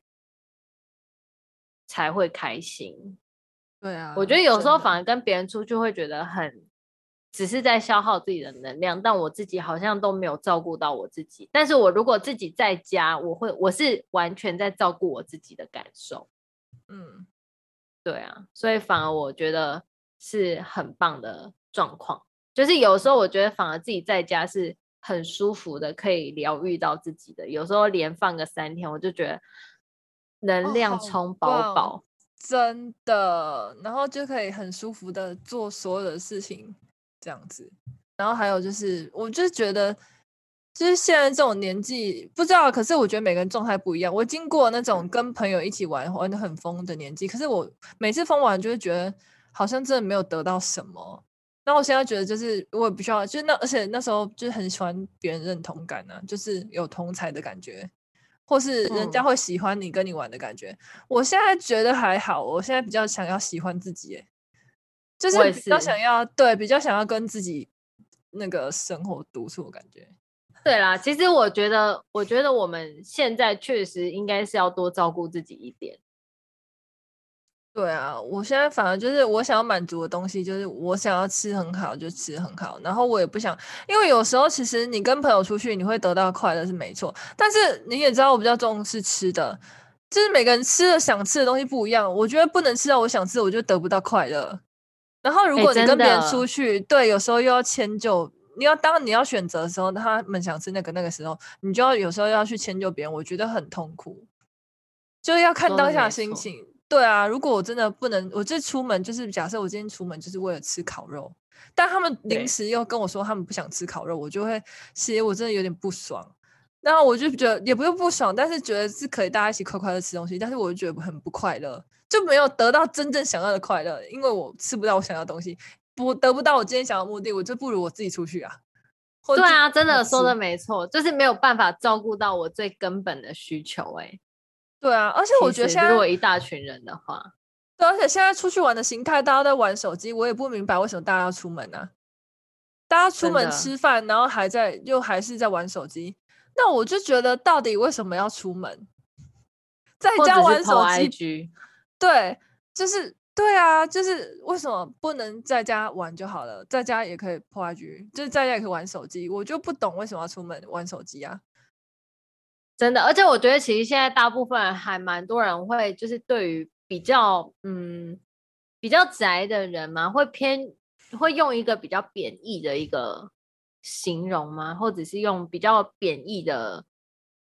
才会开心。对啊，我觉得有时候反而跟别人出去会觉得很。只是在消耗自己的能量，但我自己好像都没有照顾到我自己。但是我如果自己在家，我会我是完全在照顾我自己的感受。嗯，对啊，所以反而我觉得是很棒的状况。就是有时候我觉得反而自己在家是很舒服的，可以疗愈到自己的。有时候连放个三天，我就觉得能量充饱饱，真的，然后就可以很舒服的做所有的事情。这样子，然后还有就是，我就觉得，就是现在这种年纪，不知道，可是我觉得每个人状态不一样。我经过那种跟朋友一起玩玩的很疯的年纪，可是我每次疯完就会觉得好像真的没有得到什么。那我现在觉得就是我也不需要，就是那而且那时候就是很喜欢别人认同感呢、啊，就是有同才的感觉，或是人家会喜欢你跟你玩的感觉。嗯、我现在觉得还好，我现在比较想要喜欢自己。就是比较想要对，比较想要跟自己那个生活独处的感觉。对啦，其实我觉得，我觉得我们现在确实应该是要多照顾自己一点。对啊，我现在反而就是我想要满足的东西，就是我想要吃很好就吃很好，然后我也不想，因为有时候其实你跟朋友出去，你会得到快乐是没错，但是你也知道我比较重视吃的，就是每个人吃的想吃的东西不一样，我觉得不能吃到我想吃的，我就得不到快乐。然后，如果你跟别人出去，欸、对，有时候又要迁就，你要当你要选择的时候，他们想吃那个那个时候，你就要有时候要去迁就别人，我觉得很痛苦，就是要看当下心情。对啊，如果我真的不能，我这出门就是假设我今天出门就是为了吃烤肉，但他们临时又跟我说他们不想吃烤肉，我就会其实我真的有点不爽。然后我就觉得也不用不爽，但是觉得是可以大家一起快快乐吃东西，但是我就觉得很不快乐。就没有得到真正想要的快乐，因为我吃不到我想要的东西，不得不到我今天想要的目的，我就不如我自己出去啊。对啊，真的说的没错，就是没有办法照顾到我最根本的需求，欸。哎，对啊，而且我觉得现在如果一大群人的话，对，而且现在出去玩的形态，大家都在玩手机，我也不明白为什么大家要出门呢，啊？大家出门吃饭，然后还在又还是在玩手机，那我就觉得到底为什么要出门，在家玩手机？对，就是对啊，就是为什么不能在家玩就好了？在家也可以破 IG，就是在家也可以玩手机。我就不懂为什么要出门玩手机啊！真的，而且我觉得其实现在大部分还蛮多人会，就是对于比较嗯比较宅的人嘛，会偏会用一个比较贬义的一个形容吗？或者是用比较贬义的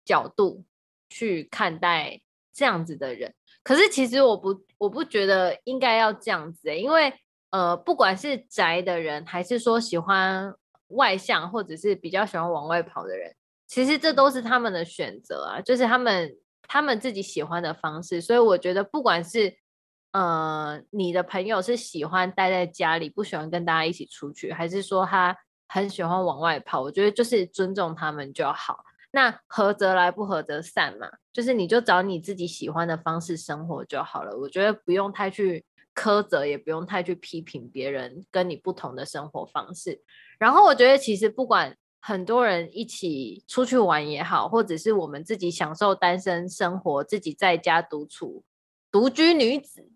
角度去看待这样子的人。可是其实我不我不觉得应该要这样子欸，因为呃，不管是宅的人，还是说喜欢外向，或者是比较喜欢往外跑的人，其实这都是他们的选择啊，就是他们他们自己喜欢的方式。所以我觉得，不管是呃你的朋友是喜欢待在家里，不喜欢跟大家一起出去，还是说他很喜欢往外跑，我觉得就是尊重他们就好。那合则来，不合则散嘛，就是你就找你自己喜欢的方式生活就好了。我觉得不用太去苛责，也不用太去批评别人跟你不同的生活方式。然后我觉得其实不管很多人一起出去玩也好，或者是我们自己享受单身生活，自己在家独处，独居女子、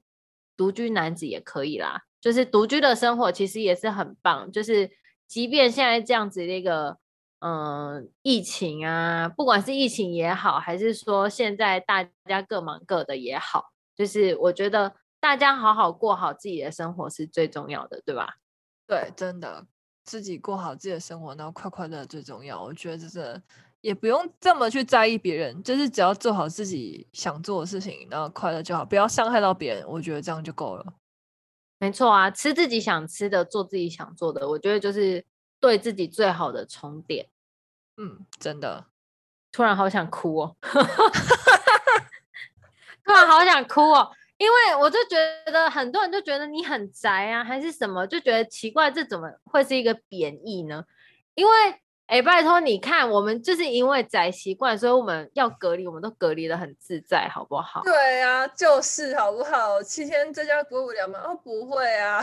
独居男子也可以啦。就是独居的生活其实也是很棒，就是即便现在这样子的一个。嗯，疫情啊，不管是疫情也好，还是说现在大家各忙各的也好，就是我觉得大家好好过好自己的生活是最重要的，对吧？对，真的，自己过好自己的生活，然后快快乐最重要。我觉得就是也不用这么去在意别人，就是只要做好自己想做的事情，然后快乐就好，不要伤害到别人。我觉得这样就够了。没错啊，吃自己想吃的，做自己想做的，我觉得就是对自己最好的充电。嗯，真的，突然好想哭哦，突然好想哭哦，因为我就觉得很多人就觉得你很宅啊，还是什么，就觉得奇怪，这怎么会是一个贬义呢？因为哎、欸，拜托你看，我们就是因为宅习惯，所以我们要隔离，我们都隔离的很自在，好不好？对啊，就是好不好？七天在家过不了吗？哦，不会啊。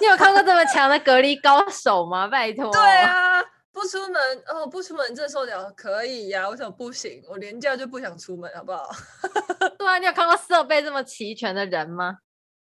你有看过这么强的隔离高手吗？拜托。对啊，不出门哦，不出门这受了可以呀、啊？为什么不行？我连假就不想出门，好不好？对啊，你有看过设备这么齐全的人吗？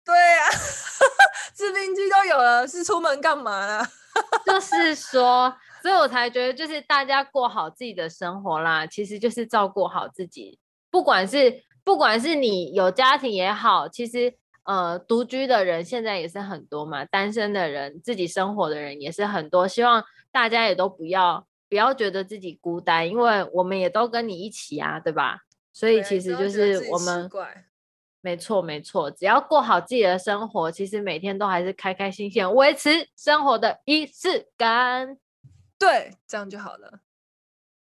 对啊，制冰机都有了，是出门干嘛呢？就是说，所以我才觉得，就是大家过好自己的生活啦，其实就是照顾好自己。不管是不管是你有家庭也好，其实。呃，独居的人现在也是很多嘛，单身的人自己生活的人也是很多。希望大家也都不要不要觉得自己孤单，因为我们也都跟你一起啊，对吧？所以其实就是我们，没错没错，只要过好自己的生活，其实每天都还是开开心心，维持生活的仪式感，对，这样就好了。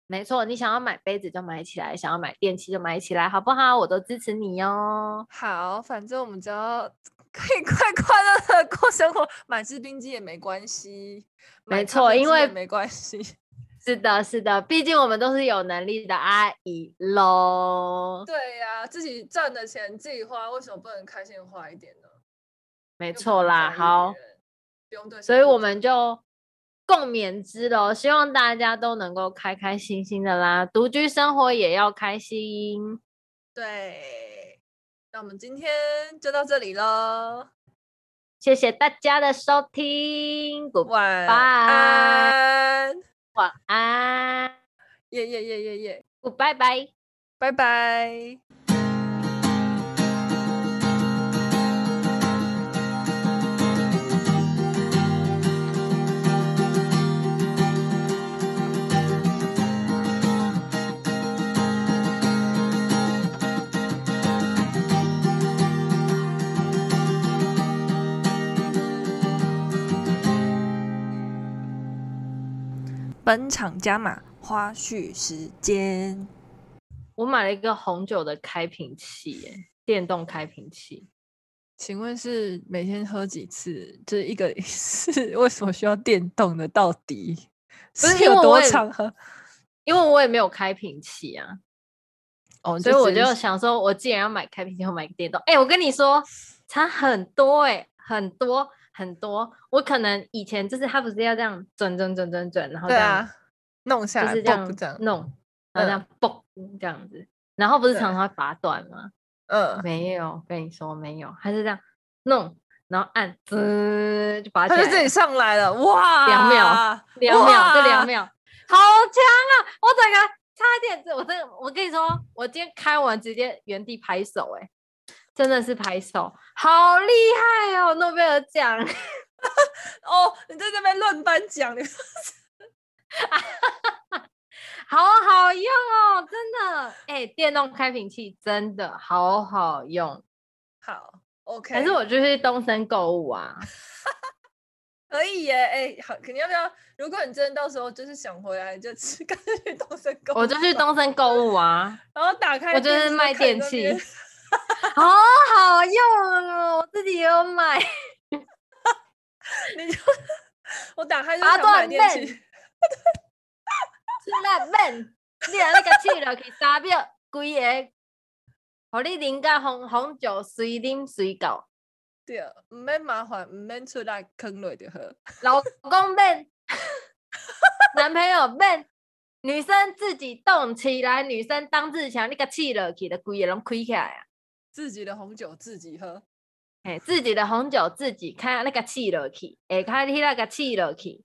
没错，你想要买杯子就买起来，想要买电器就买起来，好不好？我都支持你哦。好，反正我们只要 可以快快乐乐过生活，买制冰机也没关系。没错，因为没关系。是的，是的，毕竟我们都是有能力的阿姨喽。对呀、啊，自己赚的钱自己花，为什么不能开心花一点呢？没错啦，好，不用对，所以我们就。共勉之喽，希望大家都能够开开心心的啦，独居生活也要开心。对，那我们今天就到这里喽，谢谢大家的收听，晚安，晚安，耶耶耶耶耶，Goodbye bye，拜拜。本场加码花絮时间，我买了一个红酒的开瓶器，哎，电动开瓶器。请问是每天喝几次？这一个 是为什么需要电动的？到底是有多常喝？因为我也没有开瓶器啊。哦，所以我就想说，我既然要买开瓶器，我买个电动。哎，我跟你说，差很多，哎，很多。很多，我可能以前就是他不是要这样转转转转转，然后这样、啊、弄下来，就是这样这样弄，然后这样嘣、嗯、这样子，然后不是常常会拔断吗？嗯，没有，跟你说没有，他是这样弄，然后按滋就拔起来，它就自己上来了，哇，两秒，两秒，就两秒，好强啊！我整个差一点，我真的，我跟你说，我今天开完直接原地拍手、欸，哎。真的是拍手，好厉害哦！诺贝尔奖 哦，你在这边乱颁奖，你 好好用哦，真的，哎、欸，电动开瓶器真的好好用，好，OK，还是我就去东森购物啊？可以耶，哎、欸，好，肯定要不要？如果你真的到时候就是想回来，就去干脆去东森购物，我就去东森购物啊，然后打开，我就是卖电器。好 好用哦，我自己也有买。你就我打开就想买电器。是那闷，你来那个气了，去三秒，规个，互你啉个红红酒，随啉随搞。对，唔免麻烦，唔免出来坑落就好。老公闷，男朋友闷，女生自己动起来，女生当自强，你个气了，去的规个拢开起来啊。自己的红酒自己喝，哎，自己的红酒自己开那个气落去，哎，开你那个气落去，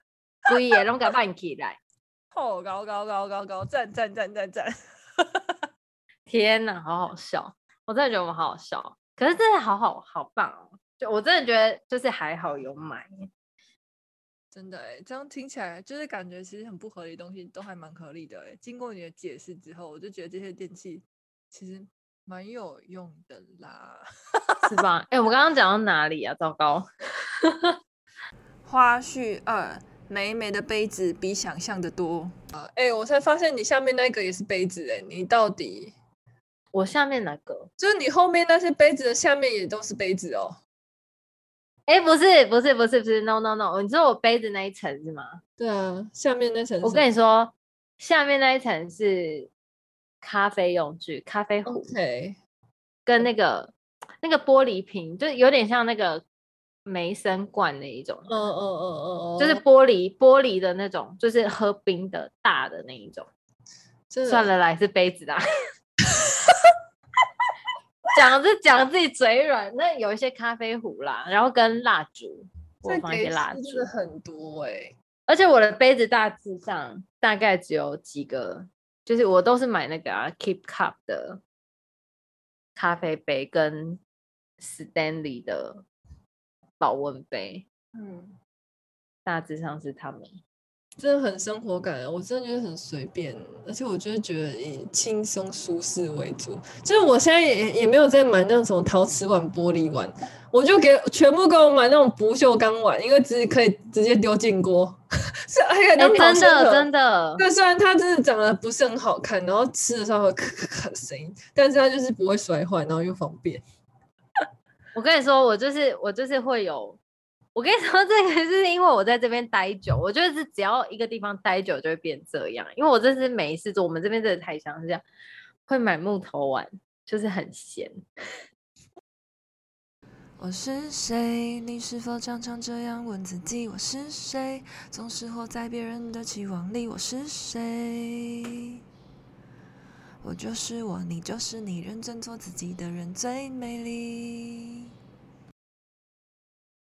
规个拢个办起来。哦，高高高高高，赞赞赞赞赞！天哪，好好笑！我真的觉得我们好好笑，可是真的好好好棒哦！就我真的觉得就是还好有买，真的哎，这样听起来就是感觉其实很不合理的东西都还蛮合理的哎。经过你的解释之后，我就觉得这些电器其实。蛮有用的啦，是吧？哎、欸，我刚刚讲到哪里啊？糟糕！花絮二，美美的杯子比想象的多。哎、欸，我才发现你下面那个也是杯子哎，你到底？我下面哪个？就是你后面那些杯子的下面也都是杯子哦。哎，不是，不是，不是，不是，no no no，你知道我杯子那一层是吗？对啊，下面那层。我跟你说，下面那一层是咖啡用具，咖啡壶，okay. 跟那个那个玻璃瓶，就有点像那个梅森罐那一种。嗯嗯嗯嗯嗯，就是玻璃玻璃的那种，就是喝冰的大的那一种。算了，来是杯子啦。讲是讲自己嘴软，那有一些咖啡壶啦，然后跟蜡烛，我放一些蜡烛，很多哎、欸。而且我的杯子大致上大概只有几个，就是我都是买那个啊，Keep Cup 的咖啡杯跟 Stanley 的保温杯，嗯，大致上是他们。真的很生活感，我真的觉得很随便，而且我就是觉得以轻松舒适为主。就是我现在也也没有在买那种陶瓷碗、玻璃碗，我就给全部给我买那种不锈钢碗，因为直接可以直接丢进锅。是哎呀，真的真的。那虽然它真的长得不是很好看，然后吃的时候会咔咔咔的声音，但是它就是不会摔坏，然后又方便。我跟你说，我就是我就是会有。我跟你说，这个是因为我在这边待久，我觉得是只要一个地方待久就会变这样。因为我这是每一次做，我们这边这个台墙是这样，会买木头碗，就是很闲。我是谁？你是否常常这样问自己？我是谁？总是活在别人的期望里。我是谁？我就是我，你就是你，认真做自己的人最美丽。